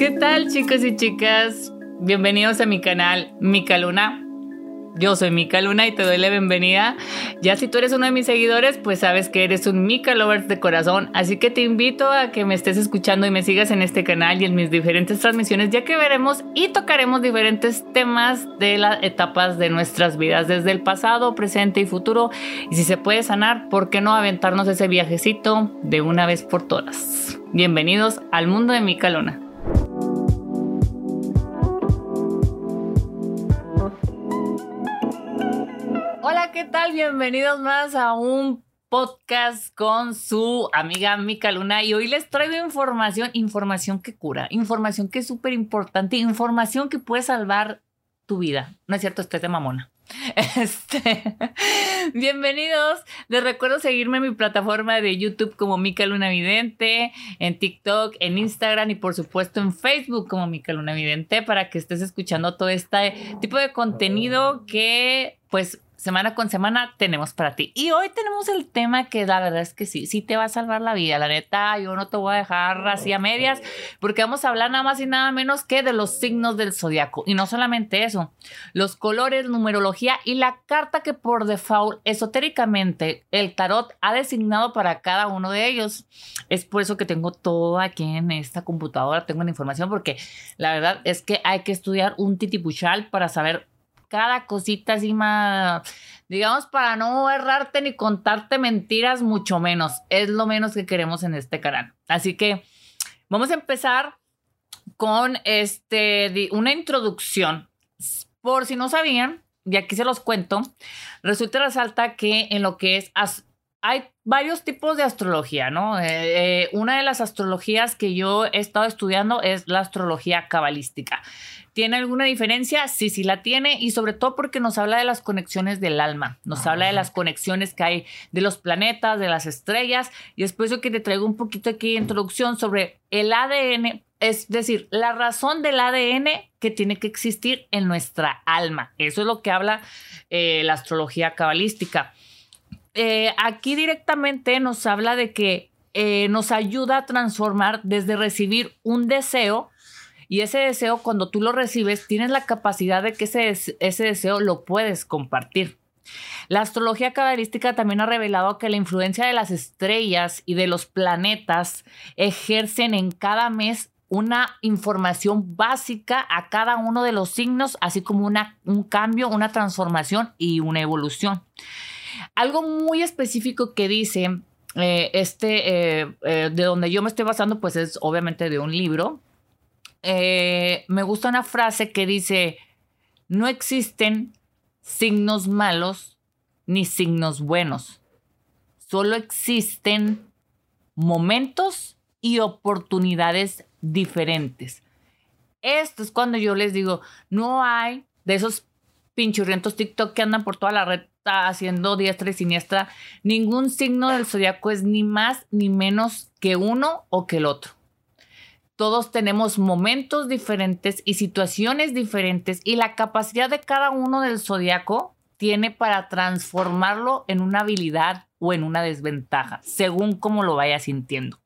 ¿Qué tal chicos y chicas? Bienvenidos a mi canal Mica Luna. Yo soy Mika Luna y te doy la bienvenida. Ya si tú eres uno de mis seguidores, pues sabes que eres un Mika Lovers de corazón. Así que te invito a que me estés escuchando y me sigas en este canal y en mis diferentes transmisiones, ya que veremos y tocaremos diferentes temas de las etapas de nuestras vidas, desde el pasado, presente y futuro. Y si se puede sanar, ¿por qué no aventarnos ese viajecito de una vez por todas? Bienvenidos al mundo de Mika Luna. ¿Qué tal? Bienvenidos más a un podcast con su amiga Mica Luna y hoy les traigo información, información que cura, información que es súper importante, información que puede salvar tu vida. No es cierto, este de mamona. Este, bienvenidos. Les recuerdo seguirme en mi plataforma de YouTube como Mica Luna Vidente, en TikTok, en Instagram y por supuesto en Facebook como Mica Luna Vidente para que estés escuchando todo este tipo de contenido que pues semana con semana tenemos para ti. Y hoy tenemos el tema que la verdad es que sí, sí te va a salvar la vida. La neta, yo no te voy a dejar así a medias, porque vamos a hablar nada más y nada menos que de los signos del zodiaco. Y no solamente eso, los colores, numerología y la carta que por default, esotéricamente, el tarot ha designado para cada uno de ellos. Es por eso que tengo todo aquí en esta computadora, tengo la información, porque la verdad es que hay que estudiar un titipuchal para saber cada cosita así más, digamos, para no errarte ni contarte mentiras, mucho menos. Es lo menos que queremos en este canal. Así que vamos a empezar con este, una introducción. Por si no sabían, y aquí se los cuento, resulta resalta que en lo que es hay varios tipos de astrología, ¿no? Eh, eh, una de las astrologías que yo he estado estudiando es la astrología cabalística. ¿Tiene alguna diferencia? Sí, sí la tiene y sobre todo porque nos habla de las conexiones del alma, nos habla de las conexiones que hay de los planetas, de las estrellas y es por eso que te traigo un poquito aquí de introducción sobre el ADN, es decir, la razón del ADN que tiene que existir en nuestra alma. Eso es lo que habla eh, la astrología cabalística. Eh, aquí directamente nos habla de que eh, nos ayuda a transformar desde recibir un deseo y ese deseo, cuando tú lo recibes, tienes la capacidad de que ese, ese deseo lo puedes compartir. La astrología cabalística también ha revelado que la influencia de las estrellas y de los planetas ejercen en cada mes una información básica a cada uno de los signos, así como una, un cambio, una transformación y una evolución. Algo muy específico que dice eh, este, eh, eh, de donde yo me estoy basando, pues es obviamente de un libro me gusta una frase que dice, no existen signos malos ni signos buenos, solo existen momentos y oportunidades diferentes. Esto es cuando yo les digo, no hay de esos pinchurrientos TikTok que andan por toda la red haciendo diestra y siniestra. Ningún signo del zodiaco es ni más ni menos que uno o que el otro. Todos tenemos momentos diferentes y situaciones diferentes y la capacidad de cada uno del zodiaco tiene para transformarlo en una habilidad o en una desventaja, según cómo lo vaya sintiendo.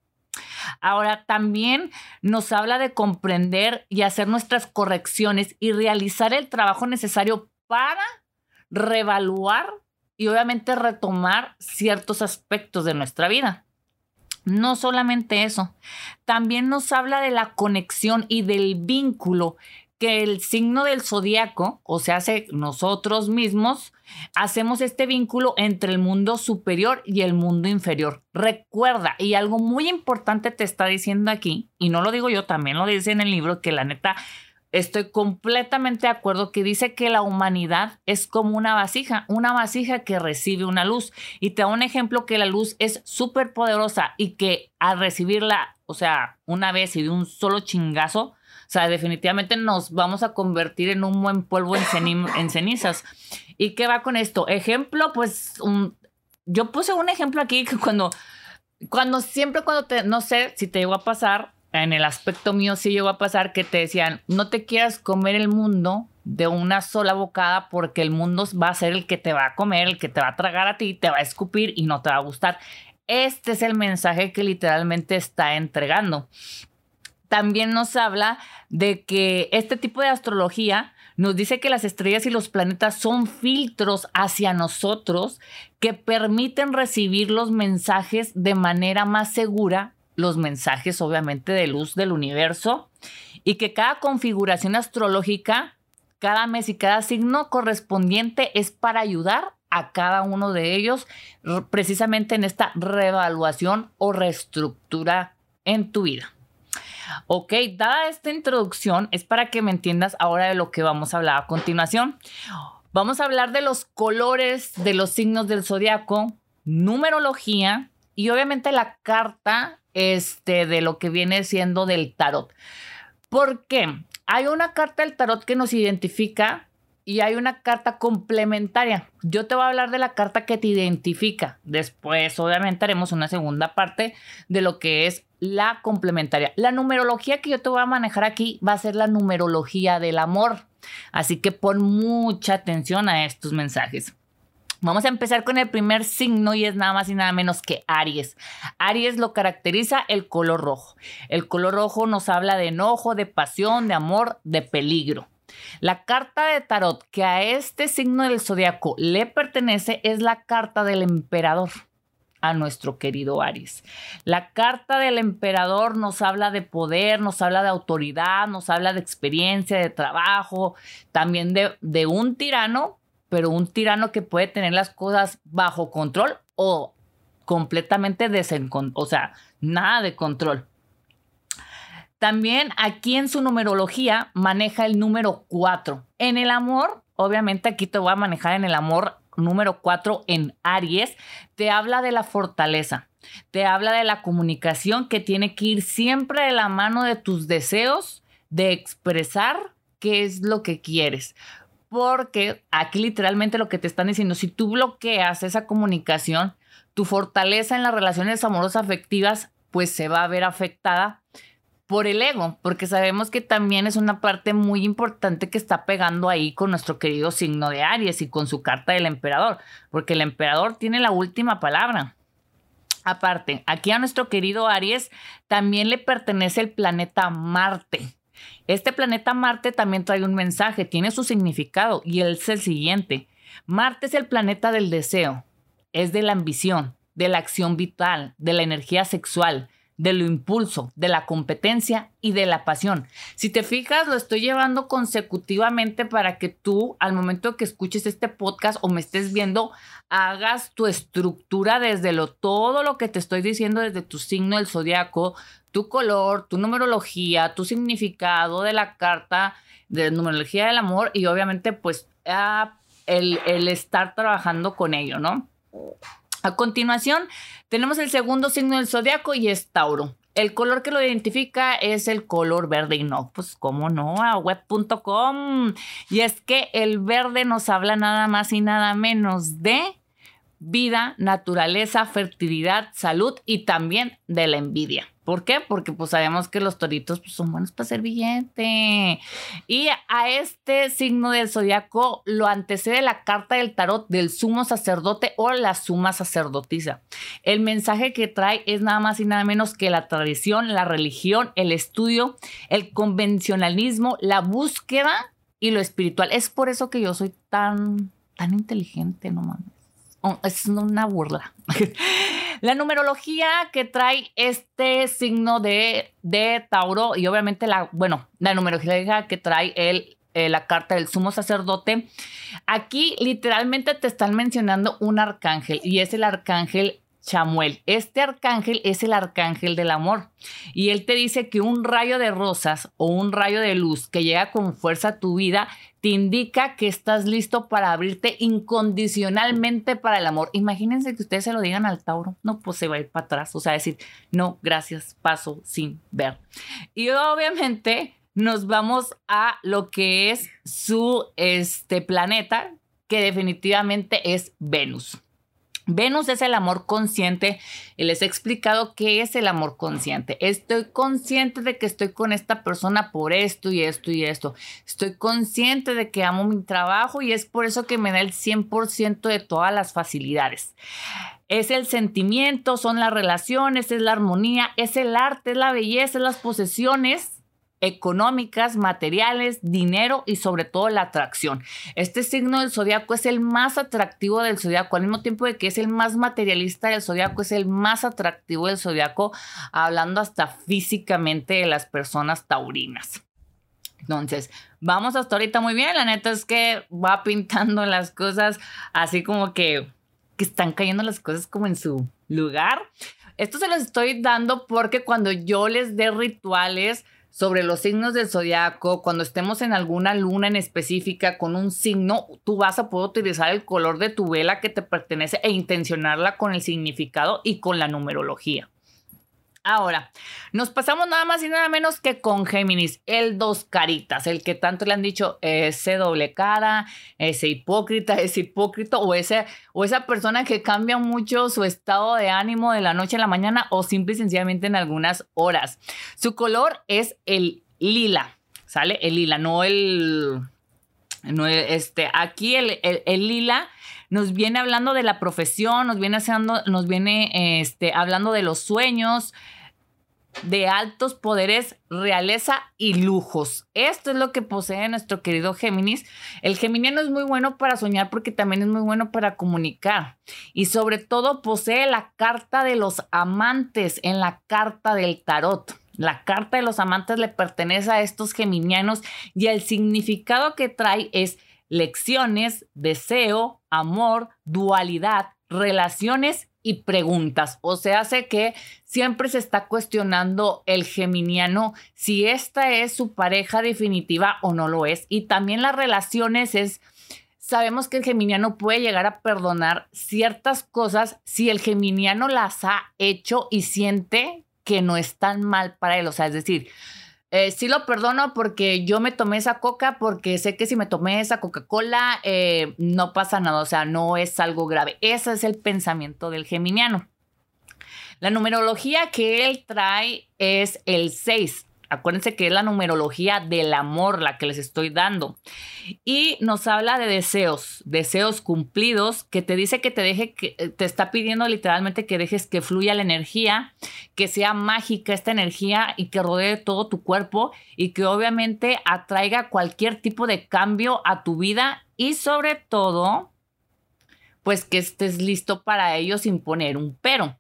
Ahora, también nos habla de comprender y hacer nuestras correcciones y realizar el trabajo necesario para reevaluar y obviamente retomar ciertos aspectos de nuestra vida. No solamente eso, también nos habla de la conexión y del vínculo que el signo del zodiaco, o sea, nosotros mismos, hacemos este vínculo entre el mundo superior y el mundo inferior. Recuerda, y algo muy importante te está diciendo aquí, y no lo digo yo, también lo dice en el libro, que la neta estoy completamente de acuerdo que dice que la humanidad es como una vasija, una vasija que recibe una luz. Y te da un ejemplo que la luz es súper poderosa y que al recibirla, o sea, una vez y de un solo chingazo, o sea, definitivamente nos vamos a convertir en un buen polvo en, cenizas. ¿Y qué va con esto? Ejemplo, pues, yo puse un ejemplo aquí que cuando, cuando siempre cuando te, no sé si te llegó a pasar, en el aspecto mío sí llegó a pasar que te decían, no te quieras comer el mundo de una sola bocada porque el mundo va a ser el que te va a comer, el que te va a tragar a ti, te va a escupir y no te va a gustar. Este es el mensaje que literalmente está entregando. también nos habla de que este tipo de astrología nos dice que las estrellas y los planetas son filtros hacia nosotros que permiten recibir los mensajes de manera más segura, los mensajes obviamente de luz del universo, y que cada configuración astrológica, cada mes y cada signo correspondiente es para ayudar a cada uno de ellos precisamente en esta reevaluación o reestructura en tu vida. Ok, dada esta introducción, es para que me entiendas ahora de lo que vamos a hablar a continuación. Vamos a hablar de los colores de los signos del zodiaco, numerología y obviamente la carta este, de lo que viene siendo del tarot. ¿Por qué? Hay una carta del tarot que nos identifica y hay una carta complementaria. Yo te voy a hablar de la carta que te identifica. Después, obviamente, haremos una segunda parte de lo que es la complementaria. La numerología que yo te voy a manejar aquí va a ser la numerología del amor. Así que pon mucha atención a estos mensajes. Vamos a empezar con el primer signo y es nada más y nada menos que Aries. Aries lo caracteriza el color rojo. El color rojo nos habla de enojo, de pasión, de amor, de peligro. La carta de tarot que a este signo del zodiaco le pertenece es la carta del emperador a nuestro querido Aries. La carta del emperador nos habla de poder, nos habla de autoridad, nos habla de experiencia, de trabajo, también de, de un tirano, pero un tirano que puede tener las cosas bajo control o completamente desencontrol, o sea, nada de control. También aquí en su numerología maneja el número 4. En el amor, obviamente aquí te voy a manejar en el amor número 4 en Aries, te habla de la fortaleza, te habla de la comunicación que tiene que ir siempre de la mano de tus deseos de expresar qué es lo que quieres. Porque aquí literalmente lo que te están diciendo, si tú bloqueas esa comunicación, tu fortaleza en las relaciones amorosas afectivas pues se va a ver afectada por el ego, porque sabemos que también es una parte muy importante que está pegando ahí con nuestro querido signo de Aries y con su carta del emperador, porque el emperador tiene la última palabra. Aparte, aquí a nuestro querido Aries también le pertenece el planeta Marte. Este planeta Marte también trae un mensaje, tiene su significado y es el siguiente. Marte es el planeta del deseo, es de la ambición, de la acción vital, de la energía sexual, de lo impulso, de la competencia y de la pasión. Si te fijas, lo estoy llevando consecutivamente para que tú, al momento que escuches este podcast o me estés viendo, hagas tu estructura desde lo todo lo que te estoy diciendo desde tu signo del zodiaco, tu color, tu numerología, tu significado de la carta, de numerología del amor y obviamente pues ah, el, el estar trabajando con ello, ¿no? A continuación, tenemos el segundo signo del zodiaco y es Tauro. El color que lo identifica es el color verde y no, pues cómo no, a web.com. Y es que el verde nos habla nada más y nada menos de vida, naturaleza, fertilidad, salud y también de la envidia. ¿Por qué? Porque pues sabemos que los toritos pues, son buenos para ser billete. Y a este signo del zodiaco lo antecede la carta del tarot del sumo sacerdote o la suma sacerdotisa. El mensaje que trae es nada más y nada menos que la tradición, la religión, el estudio, el convencionalismo, la búsqueda y lo espiritual. Es por eso que yo soy tan, tan inteligente, no mames. Oh, es una burla. la numerología que trae este signo de, de, Tauro y obviamente la, bueno, la numerología que trae el, eh, la carta del sumo sacerdote, aquí literalmente te están mencionando un arcángel y es el arcángel Chamuel. Este arcángel es el arcángel del amor y él te dice que un rayo de rosas o un rayo de luz que llega con fuerza a tu vida te indica que estás listo para abrirte incondicionalmente para el amor. Imagínense que ustedes se lo digan al Tauro. No, pues se va a ir para atrás. O sea, decir, no, gracias, paso sin ver. Y obviamente nos vamos a lo que es su este, planeta, que definitivamente es Venus. Venus es el amor consciente y les he explicado qué es el amor consciente. Estoy consciente de que estoy con esta persona por esto y esto y esto. Estoy consciente de que amo mi trabajo y es por eso que me da el 100% de todas las facilidades. Es el sentimiento, son las relaciones, es la armonía, es el arte, es la belleza, es las posesiones económicas, materiales, dinero y sobre todo la atracción. Este signo del zodiaco es el más atractivo del zodiaco, al mismo tiempo de que es el más materialista del zodiaco, es el más atractivo del zodiaco, hablando hasta físicamente de las personas taurinas. Entonces, vamos hasta ahorita muy bien. La neta es que va pintando las cosas así como que, que están cayendo las cosas como en su lugar. Esto se los estoy dando porque cuando yo les dé rituales, sobre los signos del zodiaco, cuando estemos en alguna luna en específica con un signo, tú vas a poder utilizar el color de tu vela que te pertenece e intencionarla con el significado y con la numerología. Ahora, nos pasamos nada más y nada menos que con Géminis, el dos caritas, el que tanto le han dicho ese doble cara, ese hipócrita, ese hipócrita o, ese, o esa persona que cambia mucho su estado de ánimo de la noche a la mañana o simple y sencillamente en algunas horas. Su color es el lila, ¿sale? El lila, no el... No, este, aquí el, el lila nos viene hablando de la profesión, nos viene haciendo, nos viene este, hablando de los sueños, de altos poderes, realeza y lujos. Esto es lo que posee nuestro querido Géminis. El geminiano es muy bueno para soñar porque también es muy bueno para comunicar. Y sobre todo posee la carta de los amantes en la carta del tarot. La carta de los amantes le pertenece a estos geminianos y el significado que trae es lecciones, deseo, amor, dualidad, relaciones y preguntas. O sea, hace que siempre se está cuestionando el geminiano si esta es su pareja definitiva o no lo es. Y también las relaciones es, sabemos que el geminiano puede llegar a perdonar ciertas cosas si el geminiano las ha hecho y siente que no están mal para él. O sea, es decir, eh, sí lo perdono porque yo me tomé esa coca, porque sé que si me tomé esa Coca-Cola eh, no pasa nada, o sea, no es algo grave. Ese es el pensamiento del geminiano. La numerología que él trae es el 6. Acuérdense que es la numerología del amor la que les estoy dando. Y nos habla de deseos, deseos cumplidos, que te dice que te deje, que eh, te está pidiendo literalmente que dejes que fluya la energía, que sea mágica esta energía y que rodee todo tu cuerpo y que obviamente atraiga cualquier tipo de cambio a tu vida y sobre todo, pues que estés listo para ello sin poner un pero.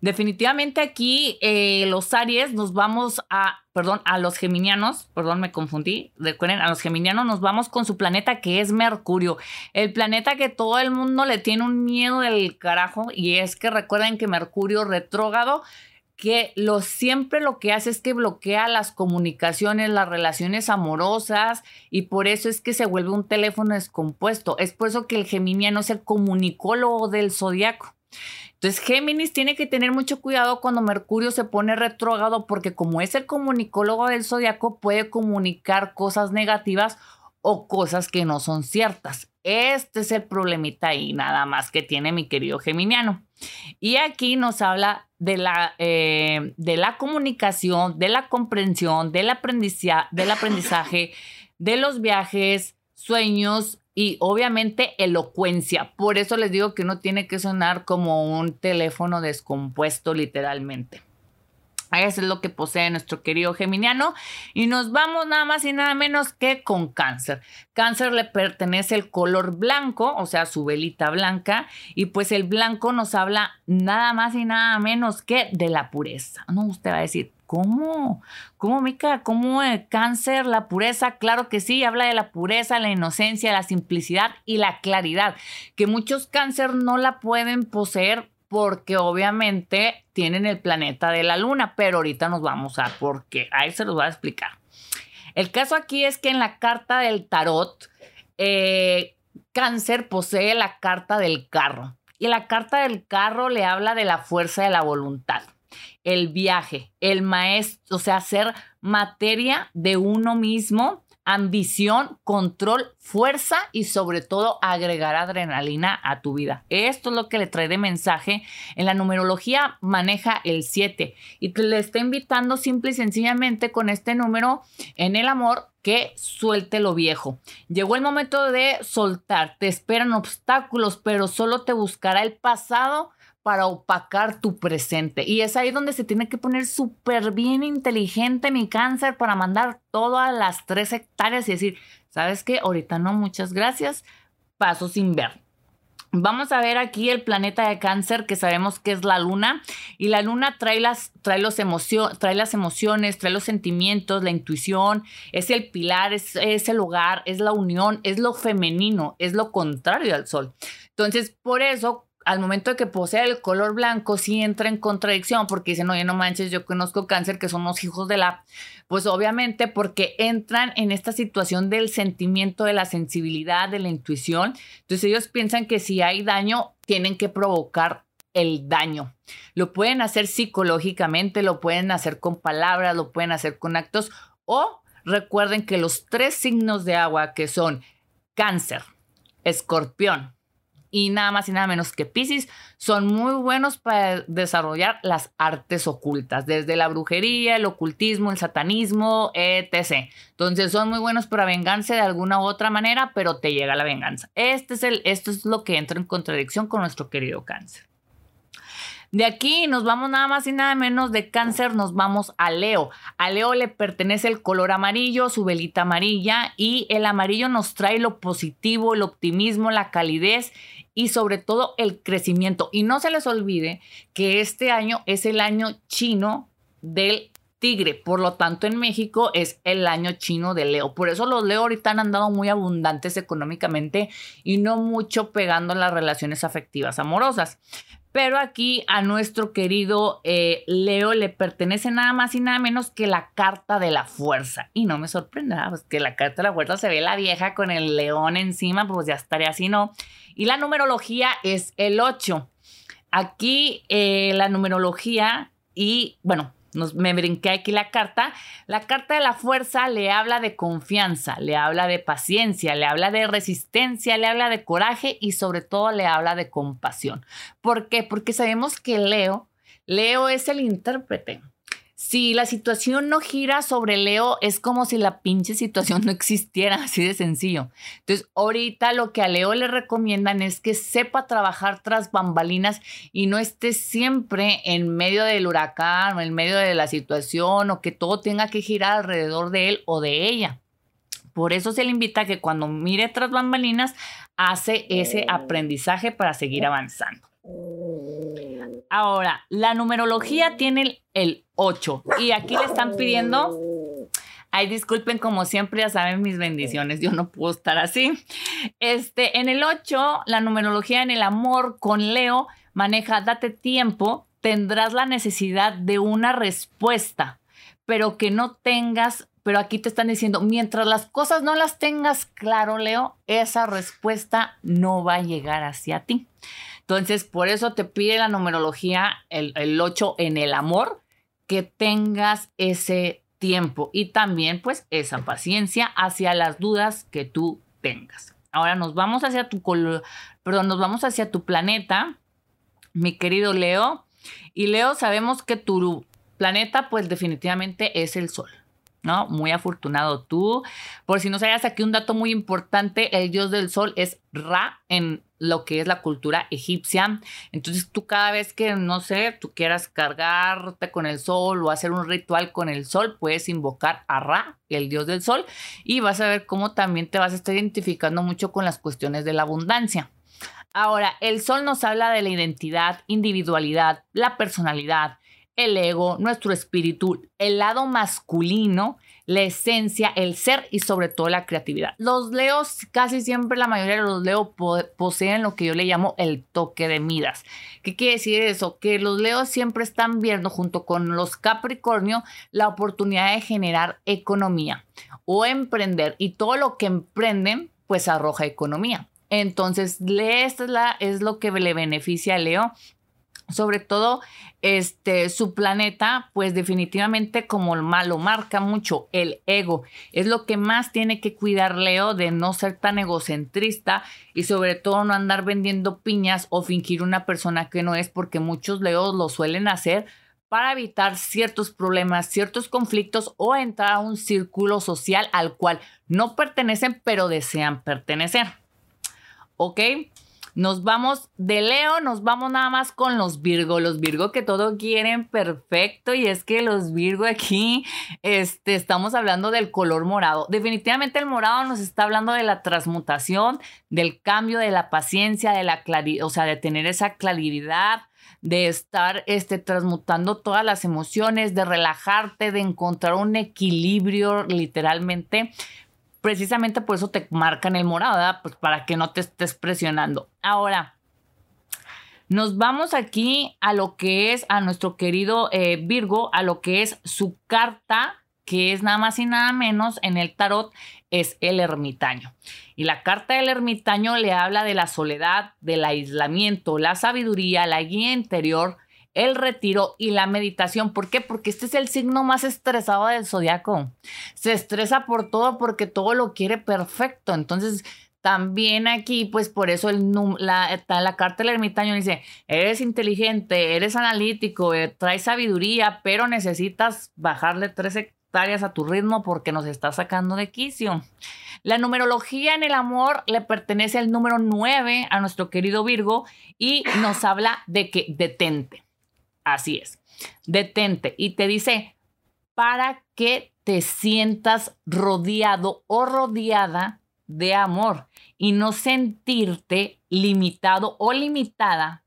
Definitivamente aquí eh, los Aries nos vamos a, perdón, a los geminianos, perdón, me confundí, recuerden, a los geminianos nos vamos con su planeta que es Mercurio, el planeta que todo el mundo le tiene un miedo del carajo y es que recuerden que Mercurio retrógrado que lo siempre lo que hace es que bloquea las comunicaciones, las relaciones amorosas y por eso es que se vuelve un teléfono descompuesto. Es por eso que el geminiano es el comunicólogo del zodiaco. Entonces, Géminis tiene que tener mucho cuidado cuando Mercurio se pone retrógrado porque como es el comunicólogo del zodiaco, puede comunicar cosas negativas o cosas que no son ciertas. Este es el problemita ahí, nada más que tiene mi querido Geminiano. Y aquí nos habla de la, eh, de la comunicación, de la comprensión, del, del aprendizaje, de los viajes, sueños y obviamente elocuencia. Por eso les digo que no tiene que sonar como un teléfono descompuesto literalmente. Eso es lo que posee nuestro querido Geminiano. Y nos vamos nada más y nada menos que con cáncer. Cáncer le pertenece el color blanco, o sea, su velita blanca. Y pues el blanco nos habla nada más y nada menos que de la pureza. No, usted va a decir, ¿Cómo? ¿Cómo, Mica? ¿Cómo el cáncer, la pureza? Claro que sí, habla de la pureza, la inocencia, la simplicidad y la claridad, que muchos cáncer no la pueden poseer porque obviamente tienen el planeta de la luna, pero ahorita nos vamos a por qué. Ahí se los voy a explicar. El caso aquí es que en la carta del tarot, eh, cáncer posee la carta del carro. Y la carta del carro le habla de la fuerza de la voluntad el viaje, el maestro, o sea, ser materia de uno mismo ambición, control, fuerza y sobre todo agregar adrenalina a tu vida. Esto es lo que le trae de mensaje. En la numerología maneja el 7 y te le está invitando simple y sencillamente con este número en el amor que suelte lo viejo. Llegó el momento de soltar, te esperan obstáculos, pero solo te buscará el pasado para opacar tu presente. Y es ahí donde se tiene que poner súper bien inteligente mi cáncer para mandar todo a las tres hectáreas y decir, ¿sabes qué? Ahorita no, muchas gracias. Paso sin ver. Vamos a ver aquí el planeta de cáncer que sabemos que es la luna y la luna trae las, trae los trae las emociones, trae los sentimientos, la intuición, es el pilar, es, es el hogar, es la unión, es lo femenino, es lo contrario al sol. Entonces, por eso al momento de que posee el color blanco, sí entra en contradicción porque dicen, oye, no manches, yo conozco cáncer que son los hijos de la, pues obviamente porque entran en esta situación del sentimiento, de la sensibilidad, de la intuición. Entonces ellos piensan que si hay daño, tienen que provocar el daño. Lo pueden hacer psicológicamente, lo pueden hacer con palabras, lo pueden hacer con actos o recuerden que los tres signos de agua que son cáncer, escorpión y nada más y nada menos que Pisces son muy buenos para desarrollar las artes ocultas, desde la brujería, el ocultismo, el satanismo, etc. Entonces son muy buenos para vengarse de alguna u otra manera, pero te llega la venganza. Este es el, esto es lo que entra en contradicción con nuestro querido cáncer. De aquí nos vamos nada más y nada menos de cáncer, nos vamos a Leo. A Leo le pertenece el color amarillo, su velita amarilla y el amarillo nos trae lo positivo, el optimismo, la calidez y sobre todo el crecimiento. Y no se les olvide que este año es el año chino del tigre. Por lo tanto, en México es el año chino de Leo. Por eso los Leo ahorita han andado muy abundantes económicamente y no mucho pegando las relaciones afectivas amorosas. Pero aquí a nuestro querido eh, Leo le pertenece nada más y nada menos que la carta de la fuerza. Y no me sorprende, pues que la carta de la fuerza se ve la vieja con el león encima, pues ya estaría así, ¿no? Y la numerología es el 8. Aquí eh, la numerología y, bueno, me brinqué aquí la carta. La carta de la fuerza le habla de confianza, le habla de paciencia, le habla de resistencia, le habla de coraje y sobre todo le habla de compasión. ¿Por qué? Porque sabemos que Leo, Leo es el intérprete si la situación no gira sobre Leo, es como si la pinche situación no existiera, así de sencillo. Entonces, ahorita lo que a Leo le recomiendan es que sepa trabajar tras bambalinas y no esté siempre en medio del huracán o en medio de la situación o que todo tenga que girar alrededor de él o de ella. Por eso se le invita a que cuando mire tras bambalinas, hace ese aprendizaje para seguir avanzando. Ahora, la numerología tiene el, 8 y aquí le están pidiendo Ay, disculpen, como siempre, ya saben mis bendiciones, yo no puedo estar así. Este, en el 8, la numerología en el amor con Leo maneja, date tiempo, tendrás la necesidad de una respuesta, pero que no tengas, pero aquí te están diciendo, mientras las cosas no las tengas claro, Leo, esa respuesta no va a llegar hacia ti. Entonces, por eso te pide la numerología, el, el 8 en el amor, que tengas ese tiempo y también pues esa paciencia hacia las dudas que tú tengas. Ahora nos vamos hacia tu perdón, nos vamos hacia tu planeta, mi querido Leo. Y Leo, sabemos que tu planeta pues definitivamente es el sol. ¿no? Muy afortunado tú. Por si no sabías aquí un dato muy importante, el dios del sol es Ra en lo que es la cultura egipcia. Entonces tú cada vez que, no sé, tú quieras cargarte con el sol o hacer un ritual con el sol, puedes invocar a Ra, el dios del sol, y vas a ver cómo también te vas a estar identificando mucho con las cuestiones de la abundancia. Ahora, el sol nos habla de la identidad, individualidad, la personalidad, el ego, nuestro espíritu, el lado masculino, la esencia, el ser y sobre todo la creatividad. Los leos, casi siempre la mayoría de los leos poseen lo que yo le llamo el toque de Midas. ¿Qué quiere decir eso? Que los leos siempre están viendo junto con los Capricornio la oportunidad de generar economía o emprender y todo lo que emprenden pues arroja economía. Entonces, esto es, la, es lo que le beneficia a Leo sobre todo este su planeta, pues definitivamente como el malo marca mucho el ego. Es lo que más tiene que cuidar Leo de no ser tan egocentrista y sobre todo no andar vendiendo piñas o fingir una persona que no es porque muchos Leos lo suelen hacer para evitar ciertos problemas, ciertos conflictos o entrar a un círculo social al cual no pertenecen pero desean pertenecer. ¿Ok? Nos vamos de Leo, nos vamos nada más con los Virgo. Los Virgo que todo quieren perfecto y es que los Virgo aquí este, estamos hablando del color morado. Definitivamente el morado nos está hablando de la transmutación, del cambio, de la paciencia, de la claridad, o sea, de tener esa claridad, de estar este, transmutando todas las emociones, de relajarte, de encontrar un equilibrio literalmente precisamente por eso te marcan el morado, Pues para que no te estés presionando. Ahora, nos vamos aquí a lo que es a nuestro querido eh, Virgo, a lo que es su carta, que es nada más y nada menos en el tarot, es el ermitaño. Y la carta del ermitaño le habla de la soledad, del aislamiento, la sabiduría, la guía interior, el retiro y la meditación. ¿Por qué? Porque este es el signo más estresado del zodiaco. Se estresa por todo porque todo lo quiere perfecto. Entonces, también aquí, pues por eso el, la, la carta del ermitaño dice, eres inteligente, eres analítico, eh, traes sabiduría, pero necesitas bajarle tres hectáreas a tu ritmo porque nos está sacando de quicio. La numerología en el amor le pertenece al número 9 a nuestro querido Virgo y nos habla de que detente. Así es. Detente y te dice, para que te sientas rodeado o rodeada de amor y no sentirte limitado o limitada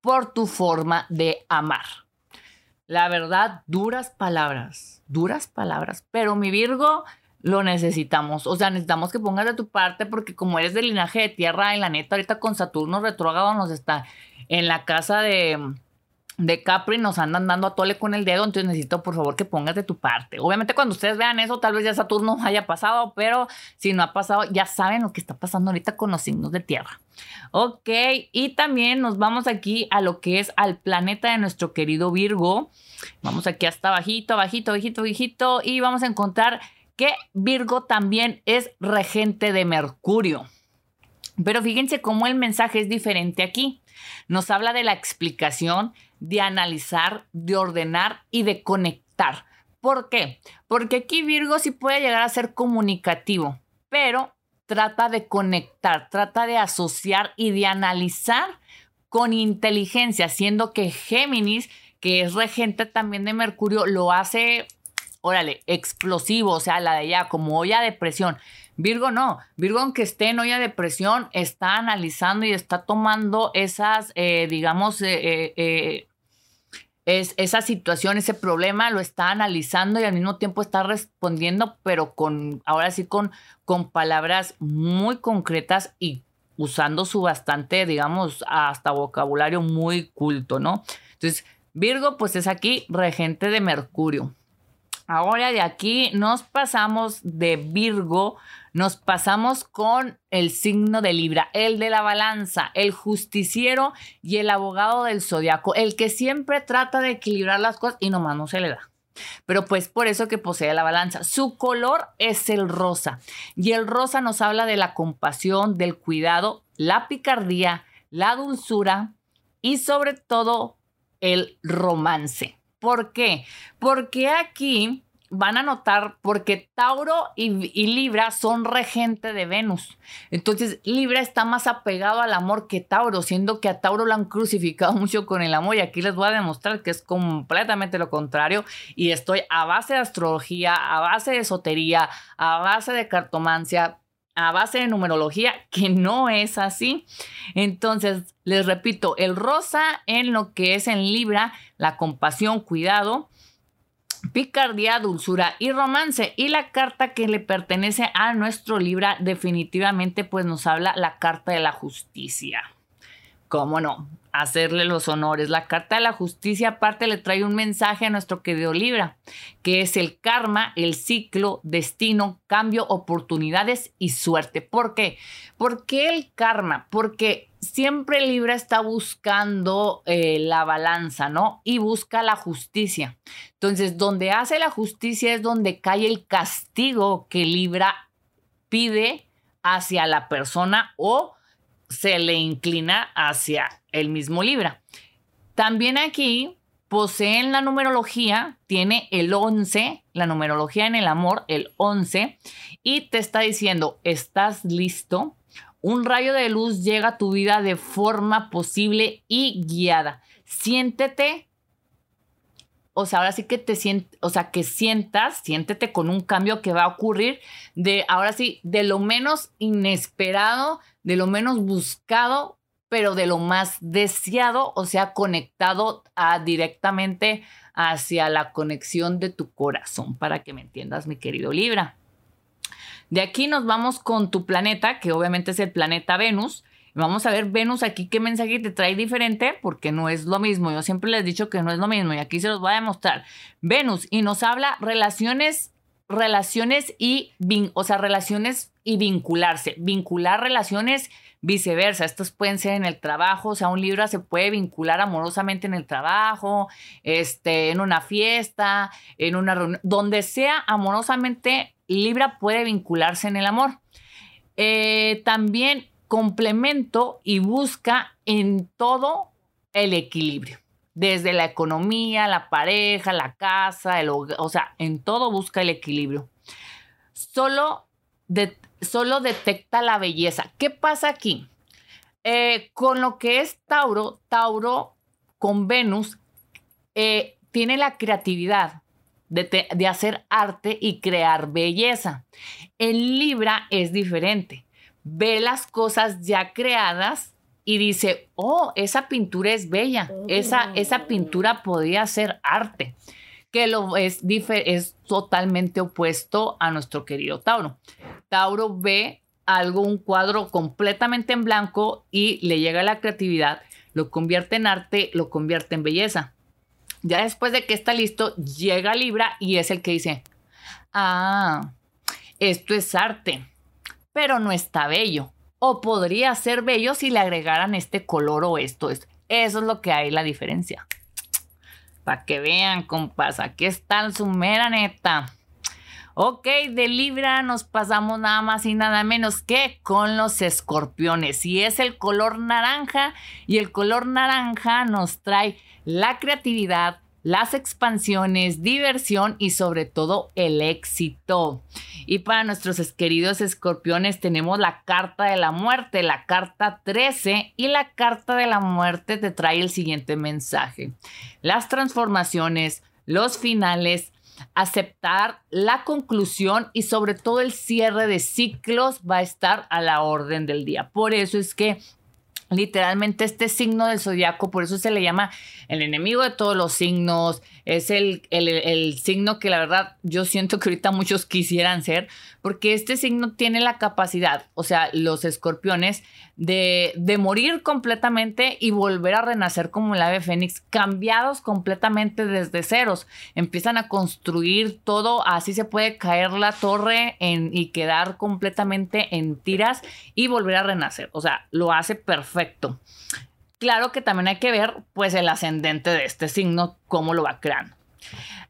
por tu forma de amar. La verdad, duras palabras, duras palabras, pero mi Virgo lo necesitamos. O sea, necesitamos que pongas de tu parte porque como eres del linaje de tierra, y la neta, ahorita con Saturno retrógrado nos está en la casa de de Capri nos andan dando a tole con el dedo, entonces necesito por favor que pongas de tu parte. Obviamente cuando ustedes vean eso, tal vez ya Saturno haya pasado, pero si no ha pasado, ya saben lo que está pasando ahorita con los signos de tierra. Ok, y también nos vamos aquí a lo que es al planeta de nuestro querido Virgo. Vamos aquí hasta bajito, bajito, bajito, bajito, y vamos a encontrar que Virgo también es regente de Mercurio. Pero fíjense cómo el mensaje es diferente aquí. Nos habla de la explicación, de analizar, de ordenar y de conectar. ¿Por qué? Porque aquí Virgo sí puede llegar a ser comunicativo, pero trata de conectar, trata de asociar y de analizar con inteligencia, siendo que Géminis, que es regente también de Mercurio, lo hace, órale, explosivo, o sea, la de allá, como olla de presión. Virgo no, Virgo aunque esté en olla de presión, está analizando y está tomando esas, eh, digamos, eh, eh, es, esa situación, ese problema, lo está analizando y al mismo tiempo está respondiendo, pero con, ahora sí, con, con palabras muy concretas y usando su bastante, digamos, hasta vocabulario muy culto, ¿no? Entonces, Virgo, pues es aquí regente de Mercurio. Ahora de aquí nos pasamos de Virgo nos pasamos con el signo de Libra, el de la balanza, el justiciero y el abogado del zodiaco, el que siempre trata de equilibrar las cosas y nomás no se le da. Pero pues por eso que posee la balanza. Su color es el rosa y el rosa nos habla de la compasión, del cuidado, la picardía, la dulzura y sobre todo el romance. ¿Por qué? Porque aquí van a notar porque Tauro y, Libra son regente de Venus. Entonces Libra está más apegado al amor que Tauro, siendo que a Tauro lo han crucificado mucho con el amor y aquí les voy a demostrar que es completamente lo contrario y estoy a base de astrología, a base de esotería, a base de cartomancia, a base de numerología, que no es así. Entonces, les repito, el rosa en lo que es en Libra, la compasión, cuidado, picardía, dulzura y romance. Y la carta que le pertenece a nuestro Libra definitivamente pues nos habla la carta de la justicia. ¿Cómo no? Hacerle los honores. La carta de la justicia aparte le trae un mensaje a nuestro querido Libra, que es el karma, el ciclo, destino, cambio, oportunidades y suerte. ¿Por qué? ¿Por qué el karma? Porque siempre Libra está buscando eh, la balanza, ¿no? Y busca la justicia. Entonces, donde hace la justicia es donde cae el castigo que Libra pide hacia la persona o se le inclina hacia el mismo Libra. También aquí poseen la numerología, tiene el 11, la numerología en el amor, el 11, y te está diciendo, ¿estás listo? Un rayo de luz llega a tu vida de forma posible y guiada. Siéntete, o sea, ahora sí que te sientes, o sea, que sientas, siéntete con un cambio que va a ocurrir de, ahora sí, de lo menos inesperado de lo menos buscado, pero de lo más deseado, o sea, conectado a, directamente hacia la conexión de tu corazón, para que me entiendas, mi querido Libra. De aquí nos vamos con tu planeta, que obviamente es el planeta Venus. Vamos a ver Venus aquí qué mensaje te trae diferente, porque no es lo mismo. Yo siempre les he dicho que no es lo mismo y aquí se los voy a demostrar. Venus y nos habla relaciones, relaciones y, o sea, relaciones y vincularse. Vincular relaciones viceversa. Estos pueden ser en el trabajo, o sea, un Libra se puede vincular amorosamente en el trabajo, este, en una fiesta, en una reunión, donde sea amorosamente, Libra puede vincularse en el amor. Eh, también complemento y busca en todo el equilibrio. Desde la economía, la pareja, la casa, el o sea, en todo busca el equilibrio. Solo solo detecta la belleza. ¿Qué pasa aquí? Eh, con lo que es Tauro, Tauro con Venus eh, tiene la creatividad de, de, hacer arte y crear belleza. En Libra es diferente. Ve las cosas ya creadas y dice, oh, esa pintura es bella, esa, esa pintura podría ser arte que lo es, es totalmente opuesto a nuestro querido Tauro. Tauro ve algo, un cuadro completamente en blanco y le llega la creatividad, lo convierte en arte, lo convierte en belleza. Ya después de que está listo, llega Libra y es el que dice, ah, esto es arte, pero no está bello. O podría ser bello si le agregaran este color o esto. Eso es lo que hay la diferencia. Para que vean, compas, aquí está su mera neta. Ok, de Libra nos pasamos nada más y nada menos que con los escorpiones. Y es el color naranja. Y el color naranja nos trae la creatividad, las expansiones, diversión y sobre todo el éxito. Y para nuestros queridos escorpiones tenemos la carta de la muerte, la carta 13 y la carta de la muerte te trae el siguiente mensaje. Las transformaciones, los finales, aceptar la conclusión y sobre todo el cierre de ciclos va a estar a la orden del día. Por eso es que literalmente este signo del zodiaco, por eso se le llama el enemigo de todos los signos, es el, el, signo que la verdad yo siento que ahorita muchos quisieran ser, porque este signo tiene la capacidad, o sea, los escorpiones, de, de morir completamente y volver a renacer como el ave fénix, cambiados completamente desde ceros. Empiezan a construir todo, así se puede caer la torre y quedar completamente en tiras y volver a renacer. O sea, lo hace perfecto. Claro que también hay que ver, pues, el ascendente de este signo, cómo lo va creando.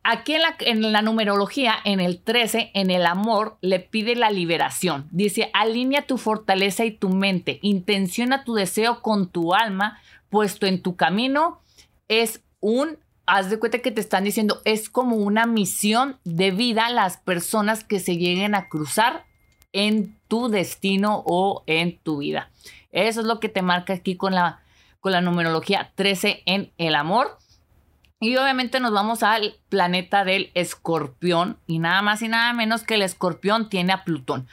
Aquí en la, numerología, en el 13, en el amor, le pide la liberación. Dice, alinea tu fortaleza y tu mente, intenciona tu deseo con tu alma, puesto en tu camino es un, haz de cuenta que te están diciendo, es como una misión de vida las personas que se lleguen a cruzar en tu destino o en tu vida. Eso es lo que te marca aquí con la, con la numerología 13 en el amor. Y obviamente nos vamos al planeta del escorpión y nada más y nada menos que el escorpión tiene a Plutón.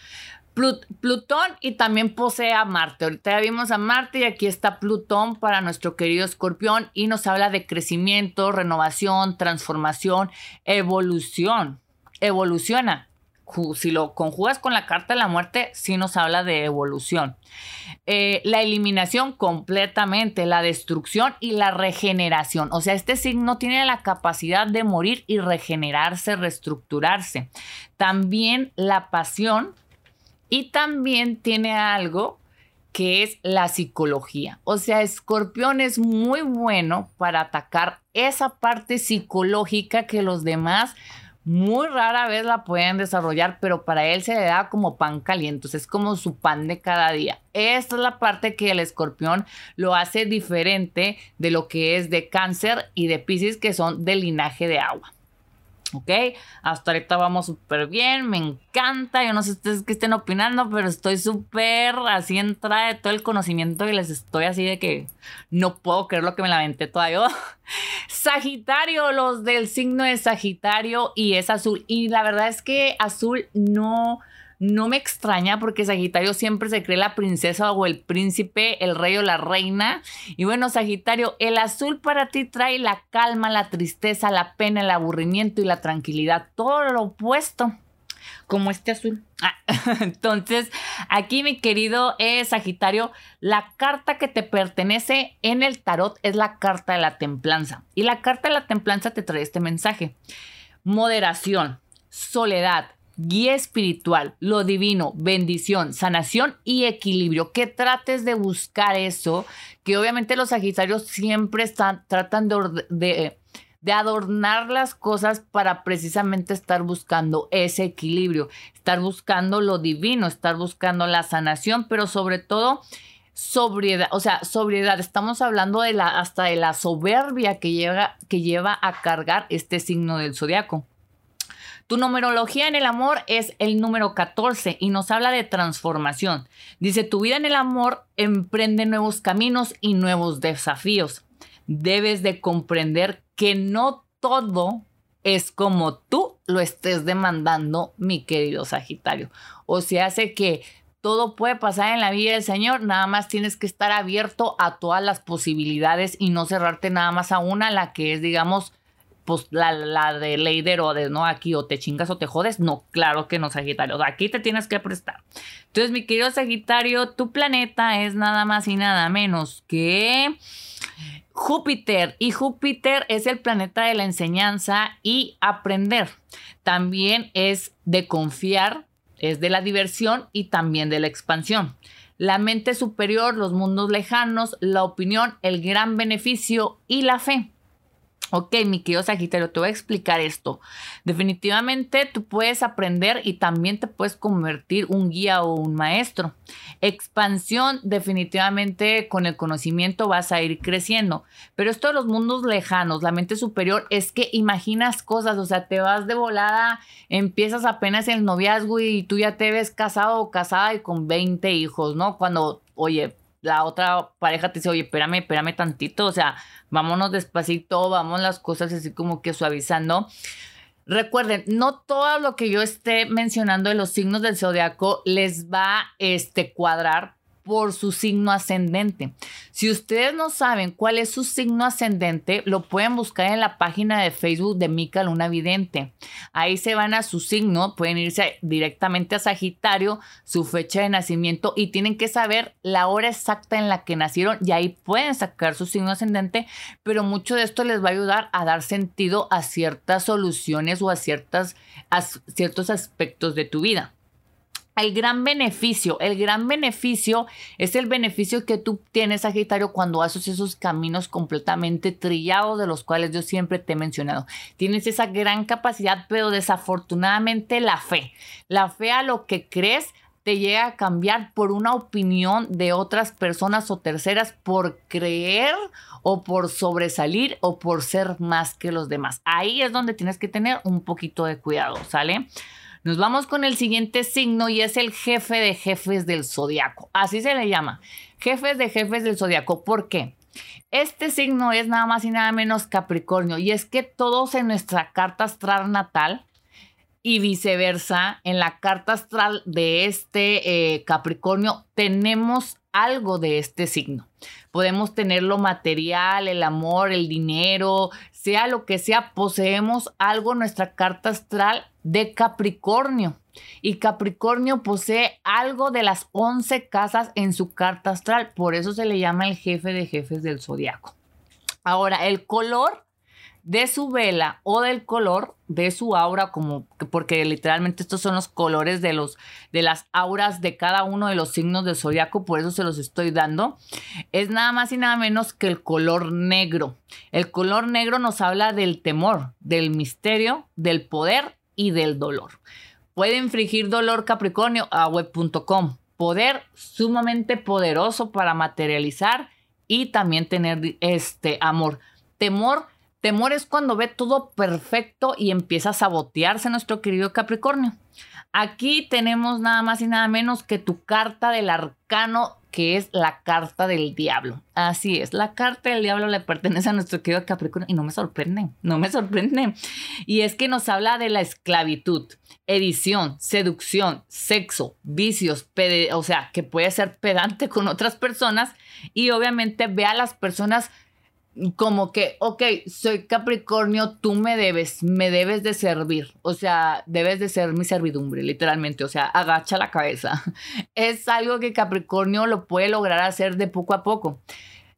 Plutón y también posee a Marte. Ahorita ya vimos a Marte y aquí está Plutón para nuestro querido escorpión y nos habla de crecimiento, renovación, transformación, evolución. Evoluciona. Si lo conjugas con la carta de la muerte, sí nos habla de evolución. Eh, la eliminación completamente, la destrucción y la regeneración. O sea, este signo tiene la capacidad de morir y regenerarse, reestructurarse. También la pasión y también tiene algo que es la psicología. O sea, Escorpión es muy bueno para atacar esa parte psicológica que los demás muy rara vez la pueden desarrollar, pero para él se le da como pan caliente, es como su pan de cada día. Esta es la parte que el escorpión lo hace diferente de lo que es de cáncer y de piscis que son del linaje de agua. ¿Ok? Hasta ahorita vamos súper bien, me encanta. Yo no sé ustedes qué estén opinando, pero estoy súper así entrada de todo el conocimiento y les estoy así de que no puedo creer lo que me la aventé todavía. Sagitario, los del signo de Sagitario y es azul. Y la verdad es que azul no no me extraña porque Sagitario siempre se cree la princesa o el príncipe, el rey o la reina. Y bueno, Sagitario, el azul para ti trae la calma, la tristeza, la pena, el aburrimiento y la tranquilidad. Todo lo opuesto como este azul. Ah, entonces, aquí mi querido eh, Sagitario, la carta que te pertenece en el tarot es la carta de la templanza. Y la carta de la templanza te trae este mensaje. Moderación, soledad, guía espiritual, lo divino, bendición, sanación y equilibrio. Que trates de buscar eso, que obviamente los Sagitarios siempre están, tratan de, adornar las cosas para precisamente estar buscando ese equilibrio, estar buscando lo divino, estar buscando la sanación, pero sobre todo sobriedad, o sea, sobriedad. Estamos hablando de la hasta de la soberbia que lleva, que lleva a cargar este signo del zodiaco. Tu numerología en el amor es el número 14 y nos habla de transformación. Dice, tu vida en el amor emprende nuevos caminos y nuevos desafíos. Debes de comprender que no todo es como tú lo estés demandando, mi querido Sagitario. O sea, hace que todo puede pasar en la vida del Señor, nada más tienes que estar abierto a todas las posibilidades y no cerrarte nada más a una, la que es, digamos, pues la, de ley de ¿no? Aquí o te chingas o te jodes. No, claro que no, Sagitario. Aquí te tienes que prestar. Entonces, mi querido Sagitario, tu planeta es nada más y nada menos que Júpiter. Y Júpiter es el planeta de la enseñanza y aprender. También es de confiar, es de la diversión y también de la expansión la mente superior, los mundos lejanos, la opinión, el gran beneficio y la fe. Ok, mi querido Sagitario, te voy a explicar esto. Definitivamente tú puedes aprender y también te puedes convertir un guía o un maestro. Expansión, definitivamente con el conocimiento vas a ir creciendo. Pero esto de los mundos lejanos, la mente superior, es que imaginas cosas, o sea, te vas de volada, empiezas apenas el noviazgo y tú ya te ves casado o casada y con 20 hijos, ¿no? Cuando, oye, la otra pareja te dice, oye, espérame, espérame tantito, o sea, vámonos despacito, vamos las cosas así como que suavizando. Recuerden, no todo lo que yo esté mencionando de los signos del zodiaco les va a este, cuadrar por su signo ascendente. Si ustedes no saben cuál es su signo ascendente, lo pueden buscar en la página de Facebook de Mica Luna Vidente. Ahí se van a su signo, pueden irse directamente a Sagitario, su fecha de nacimiento y tienen que saber la hora exacta en la que nacieron y ahí pueden sacar su signo ascendente, pero mucho de esto les va a ayudar a dar sentido a ciertas soluciones o a, ciertas, a ciertos aspectos de tu vida el gran beneficio, el gran beneficio es el beneficio que tú tienes, Sagitario, cuando haces esos caminos completamente trillados de los cuales yo siempre te he mencionado. Tienes esa gran capacidad, pero desafortunadamente la fe, la fe a lo que crees te llega a cambiar por una opinión de otras personas o terceras por creer o por sobresalir o por ser más que los demás. Ahí es donde tienes que tener un poquito de cuidado, ¿sale? Nos vamos con el siguiente signo y es el jefe de jefes del zodiaco. Así se le llama. Jefes de jefes del zodiaco. ¿Por qué? Este signo es nada más y nada menos Capricornio. Y es que todos en nuestra carta astral natal y viceversa, en la carta astral de este eh, Capricornio tenemos algo de este signo. Podemos tener lo material, el amor, el dinero, sea lo que sea, poseemos algo en nuestra carta astral de Capricornio. Y Capricornio posee algo de las 11 casas en su carta astral. Por eso se le llama el jefe de jefes del zodiaco. Ahora, el color de su vela o del color de su aura, como porque literalmente estos son los colores de los de las auras de cada uno de los signos del zodiaco, por eso se los estoy dando. Es nada más y nada menos que el color negro. El color negro nos habla del temor, del misterio, del poder y del dolor. Puede infligir dolor Capricornio a web.com. Poder sumamente poderoso para materializar y también tener este amor. Temor Temor es cuando ve todo perfecto y empieza a sabotearse nuestro querido Capricornio. Aquí tenemos nada más y nada menos que tu carta del arcano, que es la carta del diablo. Así es, la carta del diablo le pertenece a nuestro querido Capricornio y no me sorprende, no me sorprende. Y es que nos habla de la esclavitud, edición, seducción, sexo, vicios, o sea, que puede ser pedante con otras personas y obviamente ve a las personas como que, ok, soy Capricornio, tú me debes, me debes de servir, o sea, debes de ser mi servidumbre, literalmente, o sea, agacha la cabeza. Es algo que Capricornio lo puede lograr hacer de poco a poco.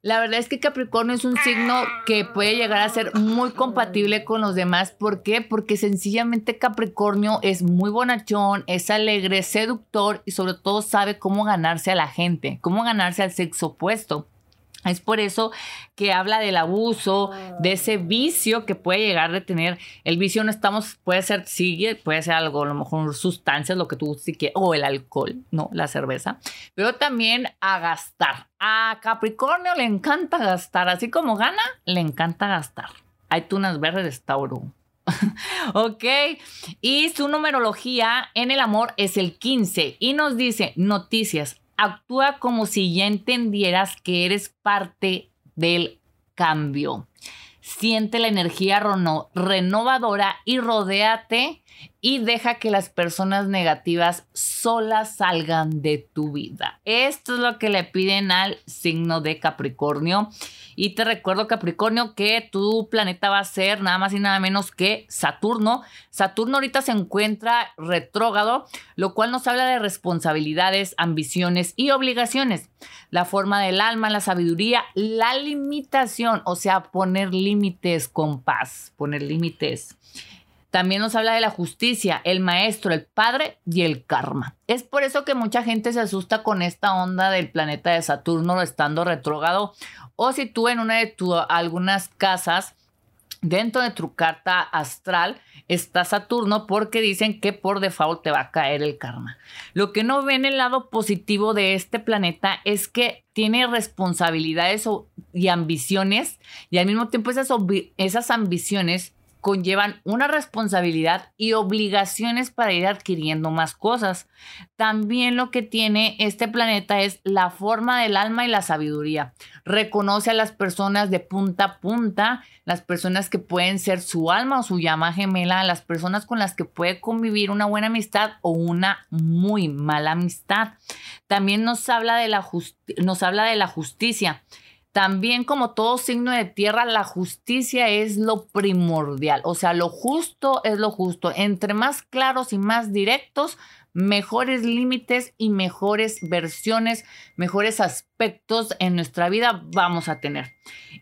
La verdad es que Capricornio es un signo que puede llegar a ser muy compatible con los demás. ¿Por qué? Porque sencillamente Capricornio es muy bonachón, es alegre, seductor y sobre todo sabe cómo ganarse a la gente, cómo ganarse al sexo opuesto. Es por eso que habla del abuso, de ese vicio que puede llegar a tener. El vicio no estamos, puede ser, sigue, puede ser algo, a lo mejor sustancias, lo que tú sí que, o el alcohol, no, la cerveza, pero también a gastar. A Capricornio le encanta gastar, así como gana, le encanta gastar. Hay tunas verdes, Tauro. ok, y su numerología en el amor es el 15 y nos dice noticias, actúa como si ya entendieras que eres parte del cambio. Siente la energía renovadora y rodéate y deja que las personas negativas solas salgan de tu vida. Esto es lo que le piden al signo de Capricornio. Y te recuerdo, Capricornio, que tu planeta va a ser nada más y nada menos que Saturno. Saturno ahorita se encuentra retrógrado, lo cual nos habla de responsabilidades, ambiciones y obligaciones. La forma del alma, la sabiduría, la limitación, o sea, poner límites con paz, poner límites. También nos habla de la justicia, el maestro, el padre y el karma. Es por eso que mucha gente se asusta con esta onda del planeta de Saturno estando retrógrado. O si tú en una de tus algunas casas dentro de tu carta astral está Saturno porque dicen que por default te va a caer el karma. Lo que no ven el lado positivo de este planeta es que tiene responsabilidades y ambiciones y al mismo tiempo esas ambiciones conllevan una responsabilidad y obligaciones para ir adquiriendo más cosas. También lo que tiene este planeta es la forma del alma y la sabiduría. Reconoce a las personas de punta a punta, las personas que pueden ser su alma o su llama gemela, las personas con las que puede convivir una buena amistad o una muy mala amistad. También nos habla de la, nos habla de la justicia. También como todo signo de tierra, la justicia es lo primordial, o sea, lo justo es lo justo. Entre más claros y más directos, mejores límites y mejores versiones, mejores aspectos en nuestra vida vamos a tener.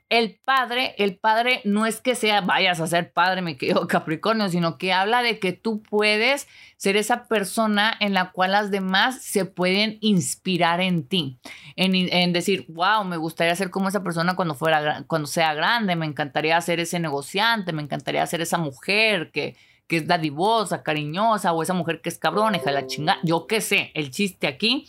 El padre, el padre no es que sea vayas a ser padre, me quedo Capricornio, sino que habla de que tú puedes ser esa persona en la cual las demás se pueden inspirar en ti, en, decir, wow, me gustaría ser como esa persona cuando fuera, cuando sea grande, me encantaría ser ese negociante, me encantaría ser esa mujer que que es dadivosa, cariñosa, o esa mujer que es cabrona, hija de la chingada. Yo qué sé, el chiste aquí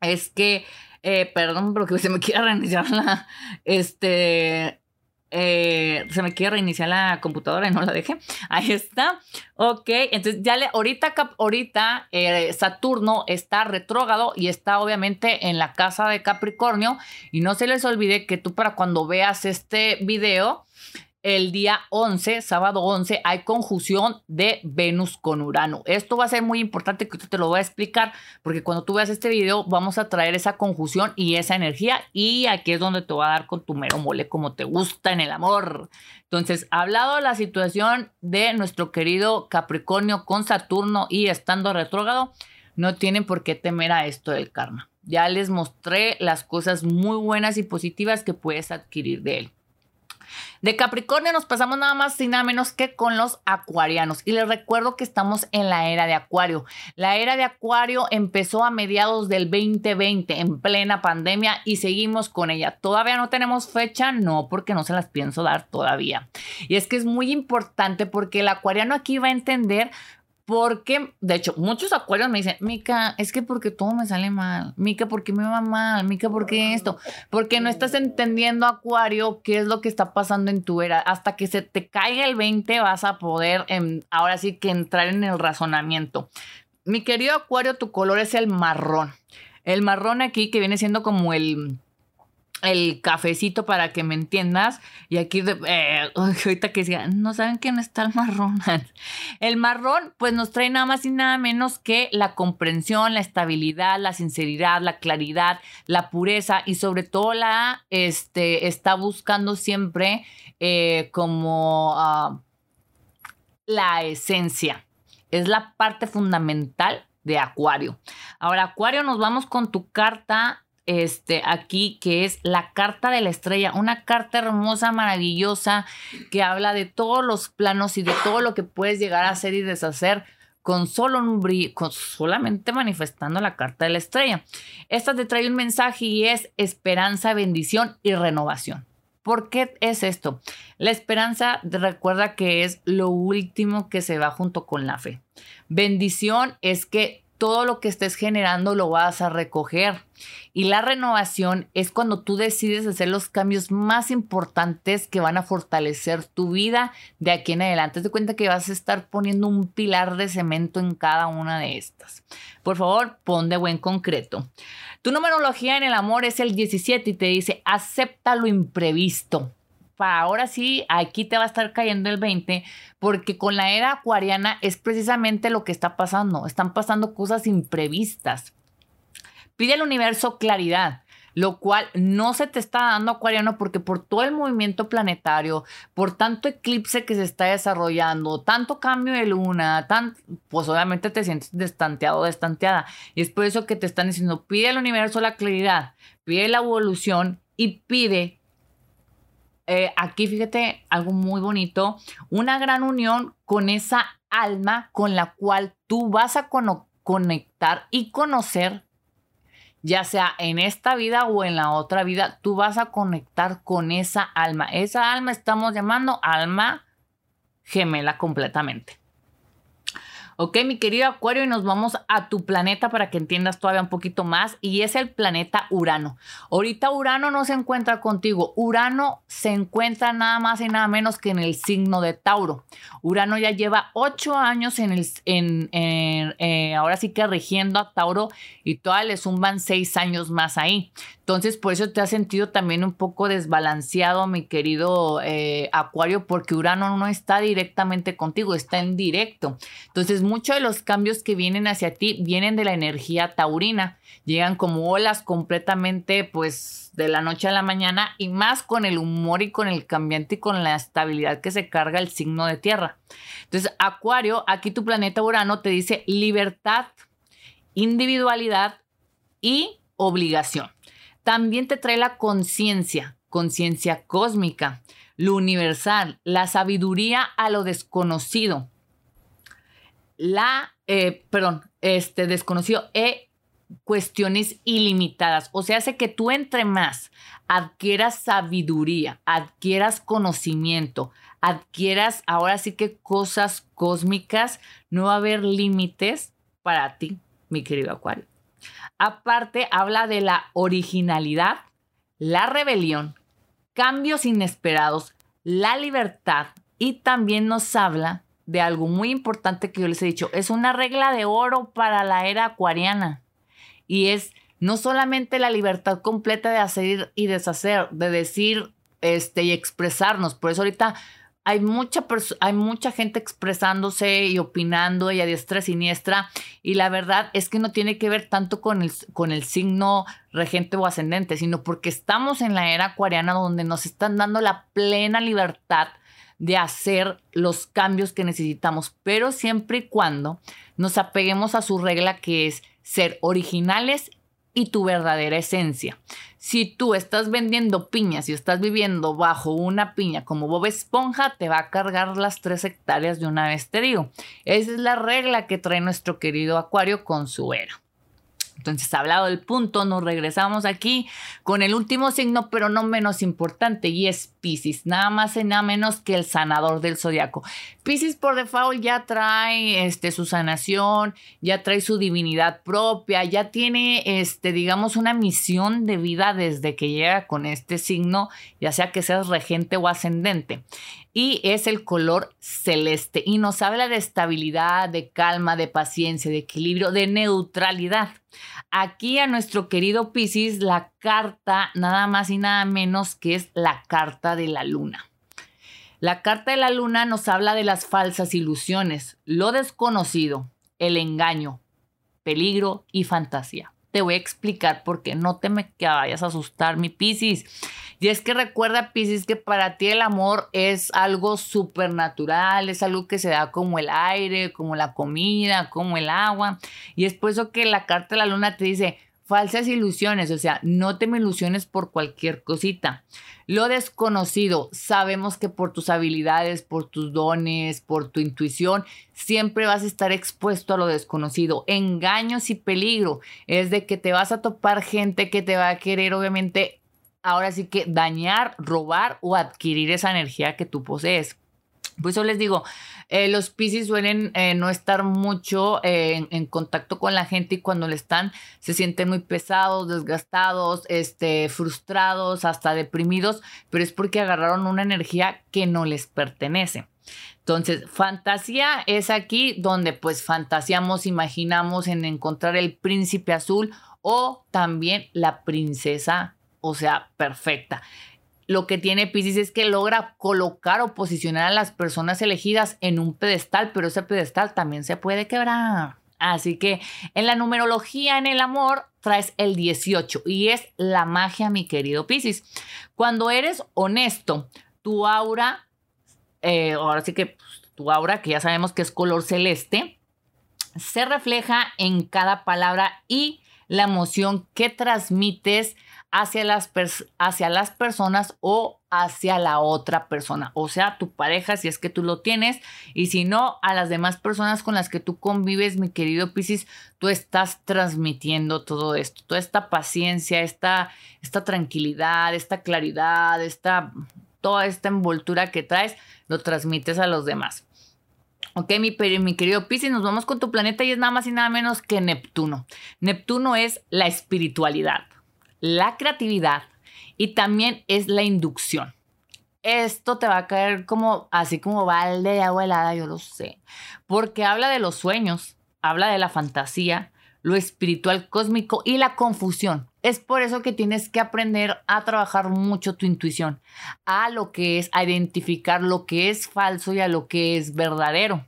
es que, eh, perdón, pero que se me quiere reiniciar la, este, eh, se me quiere reiniciar la computadora y no la dejé. Ahí está. Ok, entonces ya le, ahorita, ahorita eh, Saturno está retrógrado y está obviamente en la casa de Capricornio. Y no se les olvide que tú para cuando veas este video, el día 11, sábado 11, hay conjunción de Venus con Urano. Esto va a ser muy importante que te lo voy a explicar porque cuando tú veas este video vamos a traer esa conjunción y esa energía y aquí es donde te va a dar con tu mero mole como te gusta en el amor. Entonces, hablado de la situación de nuestro querido Capricornio con Saturno y estando retrógrado, no tienen por qué temer a esto del karma. Ya les mostré las cosas muy buenas y positivas que puedes adquirir de él. De Capricornio nos pasamos nada más y nada menos que con los acuarianos. Y les recuerdo que estamos en la era de Acuario. La era de Acuario empezó a mediados del 2020, en plena pandemia, y seguimos con ella. ¿Todavía no tenemos fecha? No, porque no se las pienso dar todavía. Y es que es muy importante porque el acuariano aquí va a entender porque, de hecho, muchos acuarios me dicen, Mica, es que porque todo me sale mal. Mica, porque me va mal. Mica, porque esto. Porque no estás entendiendo, Acuario, qué es lo que está pasando en tu era. Hasta que se te caiga el 20 vas a poder, em, ahora sí que entrar en el razonamiento. Mi querido Acuario, tu color es el marrón. El marrón aquí que viene siendo como el el cafecito para que me entiendas. Y aquí, eh, ahorita que decía, no saben quién está el marrón. El marrón, pues nos trae nada más y nada menos que la comprensión, la estabilidad, la sinceridad, la claridad, la pureza y sobre todo la, este, está buscando siempre eh, como ah, la esencia. Es la parte fundamental de Acuario. Ahora, Acuario, nos vamos con tu carta este, aquí, que es la carta de la estrella, una carta hermosa, maravillosa, que habla de todos los planos y de todo lo que puedes llegar a hacer y deshacer con solo un con solamente manifestando la carta de la estrella. Esta te trae un mensaje y es esperanza, bendición y renovación. ¿Por qué es esto? La esperanza recuerda que es lo último que se va junto con la fe. Bendición es que todo lo que estés generando lo vas a recoger. Y la renovación es cuando tú decides hacer los cambios más importantes que van a fortalecer tu vida de aquí en adelante. Te cuenta que vas a estar poniendo un pilar de cemento en cada una de estas. Por favor, pon de buen concreto. Tu numerología en el amor es el 17 y te dice, acepta lo imprevisto para ahora sí, aquí te va a estar cayendo el 20, porque con la era acuariana es precisamente lo que está pasando. Están pasando cosas imprevistas. Pide al universo claridad, lo cual no se te está dando acuariano porque por todo el movimiento planetario, por tanto eclipse que se está desarrollando, tanto cambio de luna, tan, pues obviamente te sientes destanteado o destanteada. Y es por eso que te están diciendo, pide al universo la claridad, pide la evolución y pide eh, aquí fíjate algo muy bonito, una gran unión con esa alma con la cual tú vas a conectar y conocer, ya sea en esta vida o en la otra vida, tú vas a conectar con esa alma. Esa alma estamos llamando alma gemela completamente. Ok, mi querido Acuario, y nos vamos a tu planeta para que entiendas todavía un poquito más, y es el planeta Urano. Ahorita Urano no se encuentra contigo, Urano se encuentra nada más y nada menos que en el signo de Tauro. Urano ya lleva ocho años en el, en, eh, ahora sí que rigiendo a Tauro, y todavía le suman seis años más ahí. Entonces, por eso te has sentido también un poco desbalanceado, mi querido eh, Acuario, porque Urano no está directamente contigo, está en directo. Entonces, muchos de los cambios que vienen hacia ti vienen de la energía taurina. Llegan como olas completamente, pues, de la noche a la mañana y más con el humor y con el cambiante y con la estabilidad que se carga el signo de tierra. Entonces, Acuario, aquí tu planeta Urano te dice libertad, individualidad y obligación. También te trae la conciencia, conciencia cósmica, lo universal, la sabiduría a lo desconocido, la, eh, perdón, este desconocido e cuestiones ilimitadas. O sea, hace que tú entre más adquieras sabiduría, adquieras conocimiento, adquieras ahora sí que cosas cósmicas, no va a haber límites para ti, mi querido Acuario. Aparte, habla de la originalidad, la rebelión, cambios inesperados, la libertad y también nos habla de algo muy importante que yo les he dicho. Es una regla de oro para la era acuariana y es no solamente la libertad completa de hacer y deshacer, de decir este, y expresarnos. Por eso ahorita hay mucha, hay mucha gente expresándose y opinando y a diestra y siniestra. Y la verdad es que no tiene que ver tanto con el, con el signo regente o ascendente, sino porque estamos en la era acuariana donde nos están dando la plena libertad de hacer los cambios que necesitamos, pero siempre y cuando nos apeguemos a su regla que es ser originales y tu verdadera esencia. Si tú estás vendiendo piñas y estás viviendo bajo una piña como Bob Esponja, te va a cargar las tres hectáreas de una vez, te digo. Esa es la regla que trae nuestro querido Acuario con su era. Entonces, hablado del punto, nos regresamos aquí con el último signo, pero no menos importante, y es Pisces, nada más y nada menos que el sanador del zodiaco. Pisces por default ya trae este, su sanación, ya trae su divinidad propia, ya tiene, este, digamos, una misión de vida desde que llega con este signo, ya sea que seas regente o ascendente y es el color celeste y nos habla de estabilidad, de calma, de paciencia, de equilibrio, de neutralidad. Aquí a nuestro querido Piscis la carta nada más y nada menos que es la carta de la luna. La carta de la luna nos habla de las falsas ilusiones, lo desconocido, el engaño, peligro y fantasía. Te voy a explicar por qué no te me vayas a asustar, mi Piscis. Y es que recuerda, Pisces, que para ti el amor es algo supernatural, es algo que se da como el aire, como la comida, como el agua. Y es por eso que la carta de la luna te dice, falsas ilusiones, o sea, no te me ilusiones por cualquier cosita. Lo desconocido, sabemos que por tus habilidades, por tus dones, por tu intuición, siempre vas a estar expuesto a lo desconocido. Engaños y peligro es de que te vas a topar gente que te va a querer, obviamente, ahora sí que dañar, robar o adquirir esa energía que tú posees. Por eso les digo, eh, los Pisces suelen eh, no estar mucho eh, en, contacto con la gente y cuando le están se sienten muy pesados, desgastados, este, frustrados, hasta deprimidos, pero es porque agarraron una energía que no les pertenece. Entonces, fantasía es aquí donde pues fantaseamos, imaginamos en encontrar el príncipe azul o también la princesa o sea, perfecta. Lo que tiene Pisces es que logra colocar o posicionar a las personas elegidas en un pedestal, pero ese pedestal también se puede quebrar. Así que en la numerología, en el amor, traes el 18 y es la magia, mi querido Pisces. Cuando eres honesto, tu aura, eh, ahora sí que tu aura, que ya sabemos que es color celeste, se refleja en cada palabra y la emoción que transmites hacia las, hacia las personas o hacia la otra persona, o sea, tu pareja si es que tú lo tienes y si no, a las demás personas con las que tú convives, mi querido Piscis, tú estás transmitiendo todo esto, toda esta paciencia, esta, esta tranquilidad, esta claridad, esta, toda esta envoltura que traes, lo transmites a los demás. Ok, mi, mi querido Piscis, nos vamos con tu planeta y es nada más y nada menos que Neptuno. Neptuno es la espiritualidad la creatividad y también es la inducción. Esto te va a caer como así como balde de agua helada, yo lo sé, porque habla de los sueños, habla de la fantasía, lo espiritual cósmico y la confusión. Es por eso que tienes que aprender a trabajar mucho tu intuición, a lo que es, a identificar lo que es falso y a lo que es verdadero.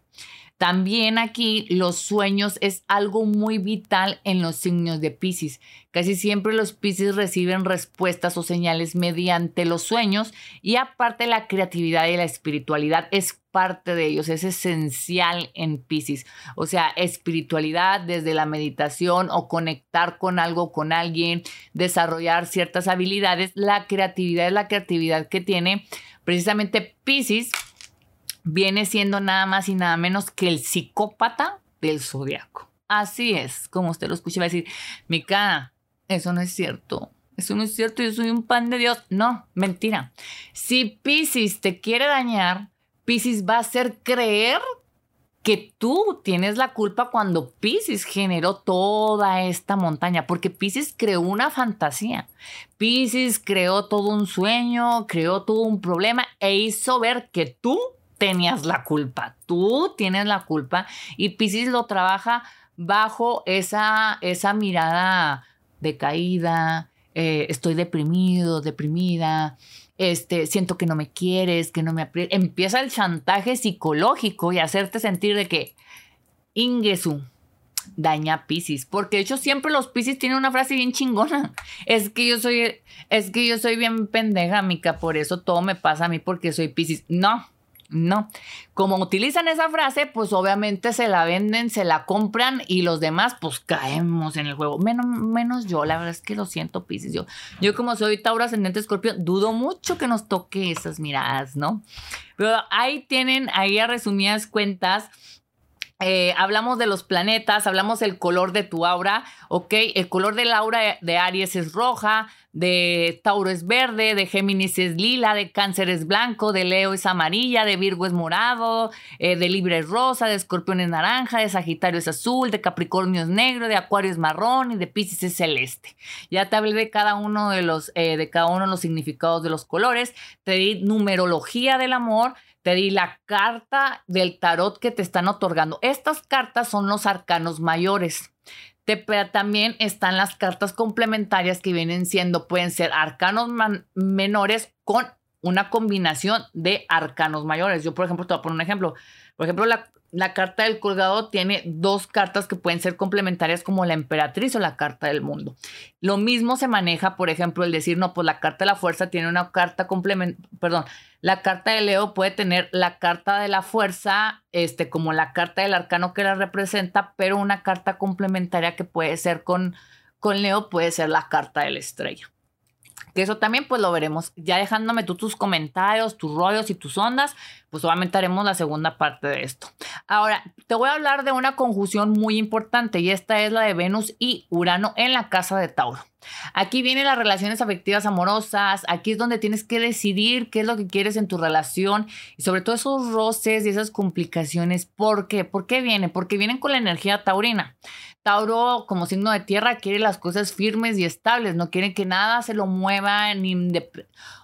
También aquí los sueños es algo muy vital en los signos de Pisces. Casi siempre los Pisces reciben respuestas o señales mediante los sueños y aparte la creatividad y la espiritualidad es parte de ellos, es esencial en Pisces. O sea, espiritualidad desde la meditación o conectar con algo, con alguien, desarrollar ciertas habilidades. La creatividad es la creatividad que tiene precisamente Pisces viene siendo nada más y nada menos que el psicópata del zodiaco. Así es, como usted lo escucha, va a decir, Mica, eso no es cierto. Eso no es cierto, yo soy un pan de Dios. No, mentira. Si Pisces te quiere dañar, Pisces va a hacer creer que tú tienes la culpa cuando Pisces generó toda esta montaña, porque Pisces creó una fantasía. Pisces creó todo un sueño, creó todo un problema e hizo ver que tú tenías la culpa, tú tienes la culpa y Pisces lo trabaja bajo esa, esa mirada decaída, eh, estoy deprimido, deprimida, este, siento que no me quieres, que no me. Empieza el chantaje psicológico y hacerte sentir de que Ingesu daña a Pisces, porque de hecho siempre los Pisces tienen una frase bien chingona. Es que yo soy es que yo soy bien pendeja, mica, por eso todo me pasa a mí porque soy Pisces. No, no. Como utilizan esa frase, pues obviamente se la venden, se la compran y los demás, pues caemos en el juego. Menos, menos yo, la verdad es que lo siento, Pisces. Yo, yo como soy Tauro ascendente Escorpio, dudo mucho que nos toque esas miradas, ¿no? Pero ahí tienen, ahí a resumidas cuentas, eh, hablamos de los planetas, hablamos del color de tu aura, ¿ok? El color del aura de Aries es roja, de Tauro es verde, de Géminis es lila, de Cáncer es blanco, de Leo es amarilla, de Virgo es morado, eh, de Libra es rosa, de Escorpión es naranja, de Sagitario es azul, de Capricornio es negro, de Acuario es marrón y de Pisces es celeste. Ya te hablé de cada uno de los, eh, de cada uno de los significados de los colores, te di numerología del amor, te di la carta del tarot que te están otorgando. Estas cartas son los arcanos mayores. Te, también están las cartas complementarias que vienen siendo, pueden ser arcanos menores con una combinación de arcanos mayores. Yo, por ejemplo, te voy a poner un ejemplo. Por ejemplo, la, la carta del colgado tiene dos cartas que pueden ser complementarias como la emperatriz o la carta del mundo. Lo mismo se maneja, por ejemplo, el decir, no, pues la carta de la fuerza tiene una carta complementaria, perdón, la carta de Leo puede tener la carta de la fuerza, este, como la carta del arcano que la representa, pero una carta complementaria que puede ser con, con Leo puede ser la carta de la estrella. Que eso también pues lo veremos. Ya dejándome tú tus comentarios, tus rollos y tus ondas, pues obviamente haremos la segunda parte de esto. Ahora, te voy a hablar de una conjunción muy importante y esta es la de Venus y Urano en la casa de Tauro. Aquí vienen las relaciones afectivas amorosas, aquí es donde tienes que decidir qué es lo que quieres en tu relación y sobre todo esos roces y esas complicaciones. ¿Por qué? ¿Por qué vienen? Porque vienen con la energía taurina. Tauro, como signo de tierra, quiere las cosas firmes y estables, no quiere que nada se lo mueva, ni...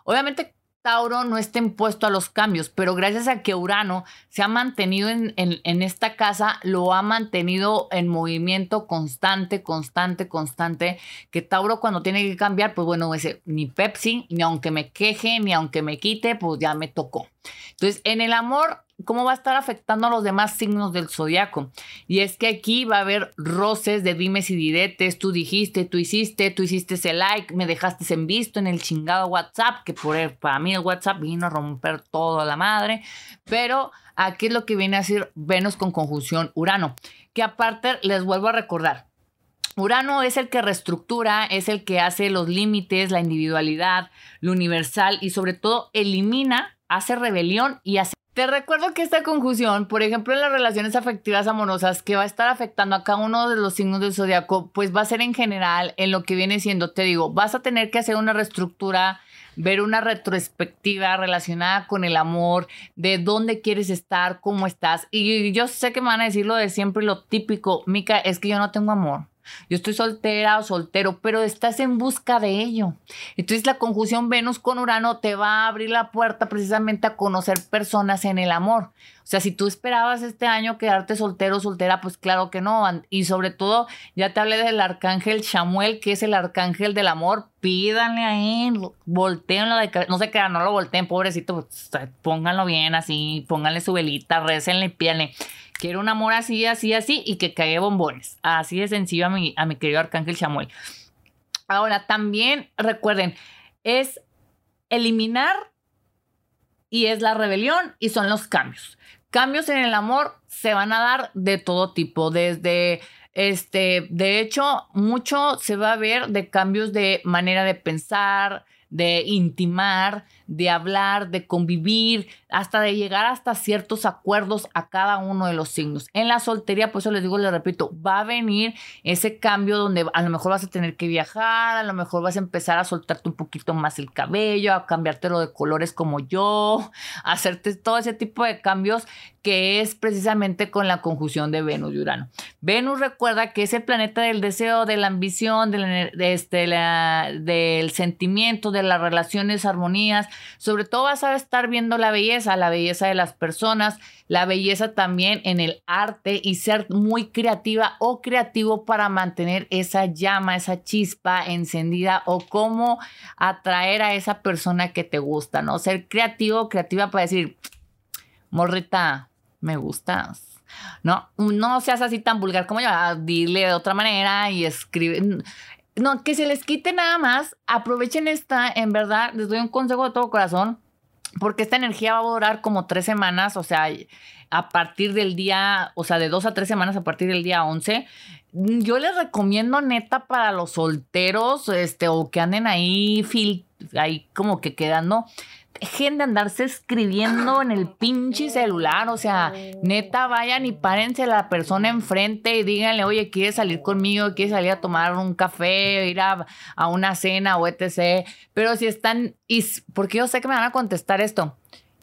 Obviamente Tauro no está impuesto a los cambios, pero gracias a que Urano se ha mantenido en, esta casa, lo ha mantenido en movimiento constante, constante, constante, que Tauro cuando tiene que cambiar, pues bueno, ese, ni Pepsi, ni aunque me queje, ni aunque me quite, pues ya me tocó. Entonces, en el amor, cómo va a estar afectando a los demás signos del zodiaco. Y es que aquí va a haber roces de dimes y diretes. Tú dijiste, tú hiciste, tú hiciste ese like, me dejaste en visto en el chingado WhatsApp, que por, para mí el WhatsApp vino a romper todo a la madre. Pero aquí es lo que viene a decir Venus con conjunción Urano. Que aparte les vuelvo a recordar. Urano es el que reestructura, es el que hace los límites, la individualidad, lo universal y sobre todo elimina, hace rebelión y hace te recuerdo que esta conjunción, por ejemplo, en las relaciones afectivas amorosas, que va a estar afectando a cada uno de los signos del zodiaco, pues va a ser en general en lo que viene siendo, te digo, vas a tener que hacer una reestructura, ver una retrospectiva relacionada con el amor, de dónde quieres estar, cómo estás. Y yo sé que me van a decir lo de siempre, lo típico, Mica, es que yo no tengo amor. Yo estoy soltera o soltero, pero estás en busca de ello. Entonces la conjunción Venus con Urano te va a abrir la puerta precisamente a conocer personas en el amor. O sea, si tú esperabas este año quedarte soltero o soltera, pues claro que no. Y sobre todo, ya te hablé del arcángel Samuel, que es el arcángel del amor. Pídanle a él, volteenlo de No se crean, no lo volteen, pobrecito. Pues, pónganlo bien así, pónganle su velita, récenle, pídanle. Quiero un amor así, así, así y que caiga bombones. Así de sencillo a mi, a mi querido Arcángel Samuel. Ahora, también recuerden, es eliminar y es la rebelión y son los cambios. Cambios en el amor se van a dar de todo tipo, desde este, de hecho, mucho se va a ver de cambios de manera de pensar, de intimar, de hablar, de convivir, hasta de llegar hasta ciertos acuerdos a cada uno de los signos. En la soltería, pues eso les digo, les repito, va a venir ese cambio donde a lo mejor vas a tener que viajar, a lo mejor vas a empezar a soltarte un poquito más el cabello, a cambiártelo de colores como yo, a hacerte todo ese tipo de cambios que es precisamente con la conjunción de Venus y Urano. Venus recuerda que es el planeta del deseo, de la ambición, de este, del sentimiento, de las relaciones, armonías. Sobre todo vas a estar viendo la belleza, la belleza de las personas, la belleza también en el arte y ser muy creativa o creativo para mantener esa llama, esa chispa encendida o cómo atraer a esa persona que te gusta, ¿no? Ser creativo, creativa para decir, morrita, me gustas. No, no seas así tan vulgar como yo, dile de otra manera y escribe. No, que se les quite nada más. Aprovechen esta, en verdad, les doy un consejo de todo corazón, porque esta energía va a durar como tres semanas, o sea, a partir del día, o sea, de dos a tres semanas a partir del día 11. Yo les recomiendo neta para los solteros, este, o que anden ahí, ahí como que quedando de andarse escribiendo en el pinche celular. O sea, neta, vayan y párense a la persona enfrente y díganle, oye, ¿quieres salir conmigo? ¿Quieres salir a tomar un café? Ir a, a una cena o etc. Pero si están, y porque yo sé que me van a contestar esto.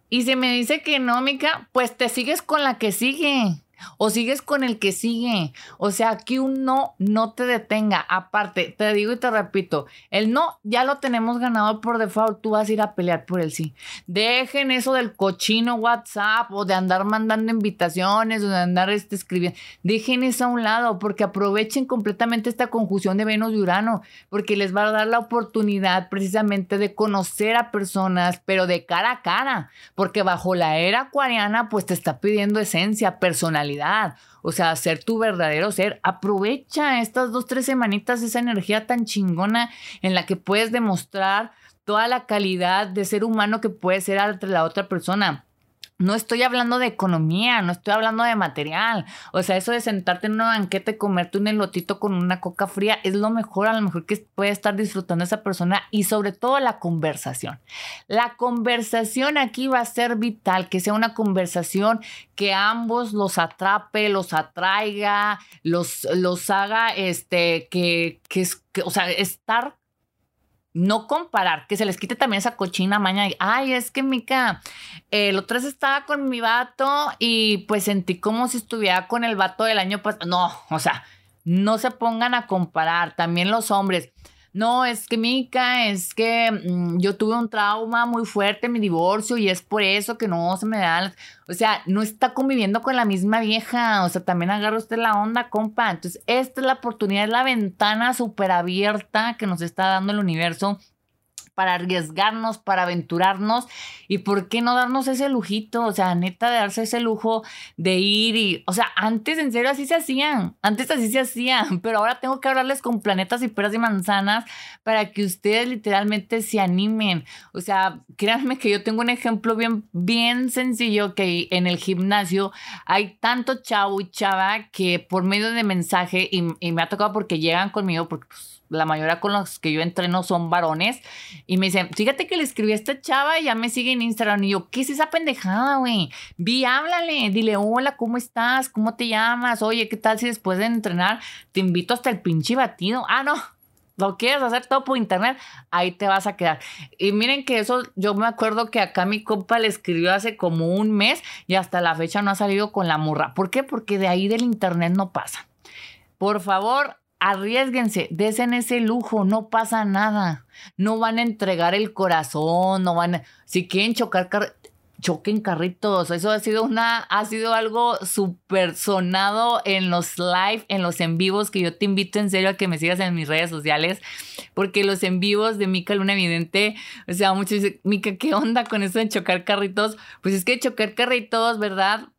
Y si me dice que no, Mica, pues te sigues con la que sigue o sigues con el que sigue. O sea, que un no no te detenga. Aparte, te digo y te repito, el no ya lo tenemos ganado por default. Tú vas a ir a pelear por el sí. Dejen eso del cochino WhatsApp o de andar mandando invitaciones o de andar este, escribiendo. Dejen eso a un lado porque aprovechen completamente esta conjunción de Venus y Urano porque les va a dar la oportunidad precisamente de conocer a personas, pero de cara a cara. Porque bajo la era acuariana, pues te está pidiendo esencia, personalidad o sea, ser tu verdadero ser. Aprovecha estas dos, tres semanitas, esa energía tan chingona en la que puedes demostrar toda la calidad de ser humano que puede ser entre la otra persona. No estoy hablando de economía, no estoy hablando de material. O sea, eso de sentarte en una banqueta y comerte un elotito con una coca fría es lo mejor, a lo mejor que puede estar disfrutando esa persona y sobre todo la conversación. La conversación aquí va a ser vital, que sea una conversación que ambos los atrape, los atraiga, los, los haga, este, que, que, que o sea, estar no comparar, que se les quite también esa cochina maña. Ay, es que Mica, el otro vez estaba con mi vato y pues sentí como si estuviera con el vato del año pasado. No, o sea, no se pongan a comparar. También los hombres. No, es que Mica, es que mm, yo tuve un trauma muy fuerte en mi divorcio y es por eso que no se me da. O sea, no está conviviendo con la misma vieja. O sea, también agarra usted la onda, compa. Entonces, esta es la oportunidad, es la ventana súper abierta que nos está dando el universo para arriesgarnos, para aventurarnos y por qué no darnos ese lujito, o sea, neta de darse ese lujo de ir y, o sea, antes en serio así se hacían, antes así se hacían, pero ahora tengo que hablarles con planetas y peras y manzanas para que ustedes literalmente se animen, o sea, créanme que yo tengo un ejemplo bien, bien sencillo que en el gimnasio hay tanto chavo y chava que por medio de mensaje y, y me ha tocado porque llegan conmigo porque pues, la mayoría con los que yo entreno son varones. Y me dicen, fíjate que le escribí a esta chava y ya me sigue en Instagram. Y yo, ¿qué es esa pendejada, güey? Vi, háblale, dile, hola, ¿cómo estás? ¿Cómo te llamas? Oye, ¿qué tal si después de entrenar te invito hasta el pinche batido? Ah, no. Lo quieres hacer todo por internet, ahí te vas a quedar. Y miren que eso, yo me acuerdo que acá mi compa le escribió hace como un mes y hasta la fecha no ha salido con la murra. ¿Por qué? Porque de ahí del internet no pasa. Por favor, arriesguense, desen ese lujo, no pasa nada. No van a entregar el corazón, no van a, si quieren chocar, choquen carritos. Eso ha sido una, ha sido algo súper sonado en los live, en los en vivos, que yo te invito en serio a que me sigas en mis redes sociales, porque los en vivos de Mica Luna Evidente, o sea, muchos dicen, Mica, ¿qué onda con eso de chocar carritos? Pues es que chocar carritos, ¿verdad?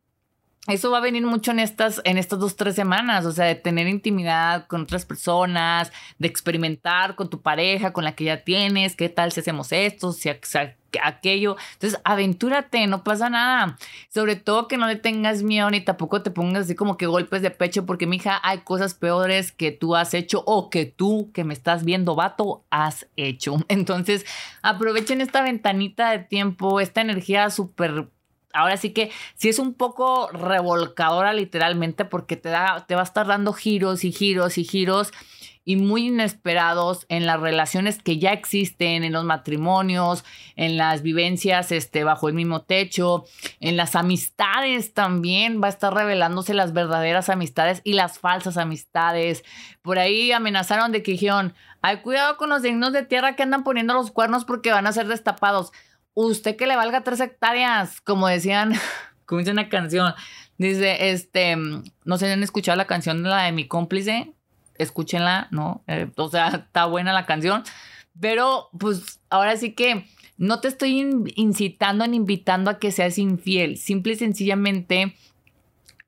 Eso va a venir mucho en estas, en estas dos, tres semanas, o sea, de tener intimidad con otras personas, de experimentar con tu pareja, con la que ya tienes, qué tal si hacemos esto, si aquello. Entonces, aventúrate, no pasa nada. Sobre todo que no le tengas miedo ni tampoco te pongas así como que golpes de pecho, porque mija, hay cosas peores que tú has hecho o que tú que me estás viendo, vato, has hecho. Entonces, aprovechen esta ventanita de tiempo, esta energía súper ahora sí que sí es un poco revolcadora literalmente porque te da, te va a estar dando giros y giros y giros y muy inesperados en las relaciones que ya existen, en los matrimonios, en las vivencias este, bajo el mismo techo, en las amistades también va a estar revelándose las verdaderas amistades y las falsas amistades. Por ahí amenazaron de que dijeron, hay cuidado con los dignos de tierra que andan poniendo los cuernos porque van a ser destapados. Usted que le valga tres hectáreas, como decían, como dice una canción. Dice, este, no sé si han escuchado la canción de la de mi cómplice, escúchenla, ¿no? Eh, o sea, está buena la canción, pero pues ahora sí que no te estoy incitando ni invitando a que seas infiel, simple y sencillamente...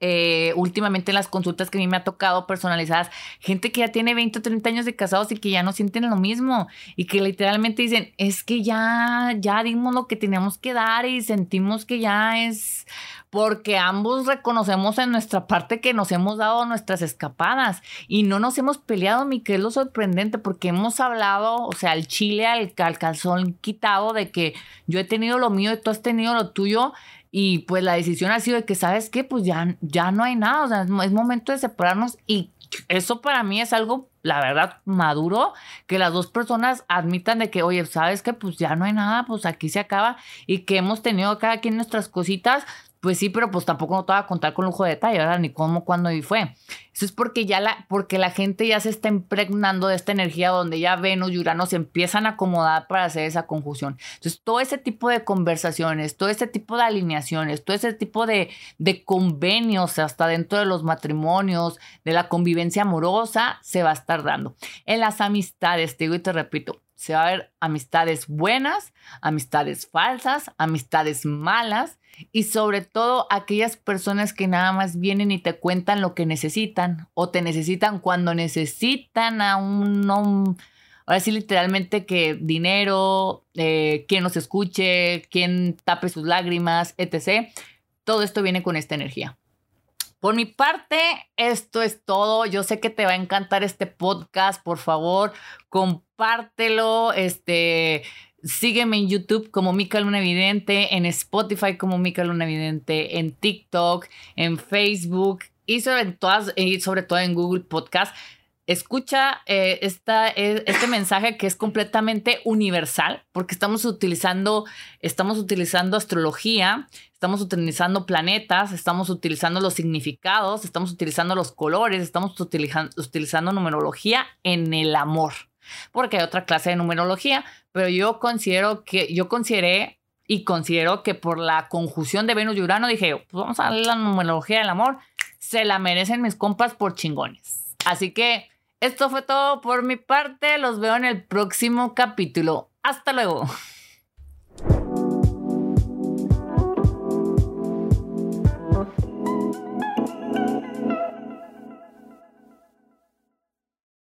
Eh, últimamente en las consultas que a mí me ha tocado personalizadas, gente que ya tiene 20 o 30 años de casados y que ya no sienten lo mismo y que literalmente dicen, es que ya, ya dimos lo que teníamos que dar y sentimos que ya es porque ambos reconocemos en nuestra parte que nos hemos dado nuestras escapadas y no nos hemos peleado, mi que es lo sorprendente, porque hemos hablado, o sea, el chile al, al calzón quitado de que yo he tenido lo mío y tú has tenido lo tuyo y pues la decisión ha sido de que, ¿sabes qué? Pues ya, ya no hay nada, o sea, es momento de separarnos y eso para mí es algo, la verdad, maduro, que las dos personas admitan de que, oye, ¿sabes qué? Pues ya no hay nada, pues aquí se acaba y que hemos tenido cada quien nuestras cositas, pues sí, pero pues tampoco no te voy a contar con lujo de detalle, ¿verdad? Ni cómo, cuándo y fue. Eso es porque ya la, porque la gente ya se está impregnando de esta energía donde ya Venus y Urano se empiezan a acomodar para hacer esa conjunción. Entonces, todo ese tipo de conversaciones, todo ese tipo de alineaciones, todo ese tipo de, de convenios hasta dentro de los matrimonios, de la convivencia amorosa, se va a estar dando. En las amistades, te digo y te repito, se va a ver amistades buenas, amistades falsas, amistades malas y sobre todo aquellas personas que nada más vienen y te cuentan lo que necesitan o te necesitan cuando necesitan a un, ahora sí literalmente que dinero, eh, quien nos escuche, quien tape sus lágrimas, etc. Todo esto viene con esta energía. Por mi parte, esto es todo. Yo sé que te va a encantar este podcast. Por favor, compártelo. Este, sígueme en YouTube como Mica Luna Evidente, en Spotify como Mica Luna Evidente, en TikTok, en Facebook y sobre, todas, y sobre todo en Google Podcast escucha eh, eh, este mensaje que es completamente universal, porque estamos utilizando, estamos utilizando astrología, estamos utilizando planetas, estamos utilizando los significados, estamos utilizando los colores, estamos utilizando, numerología en el amor, porque hay otra clase de numerología, pero yo considero que, yo consideré y considero que por la conjunción de Venus y Urano dije, pues vamos a darle la numerología del amor, se la merecen mis compas por chingones. Así que esto fue todo por mi parte. Los veo en el próximo capítulo. Hasta luego.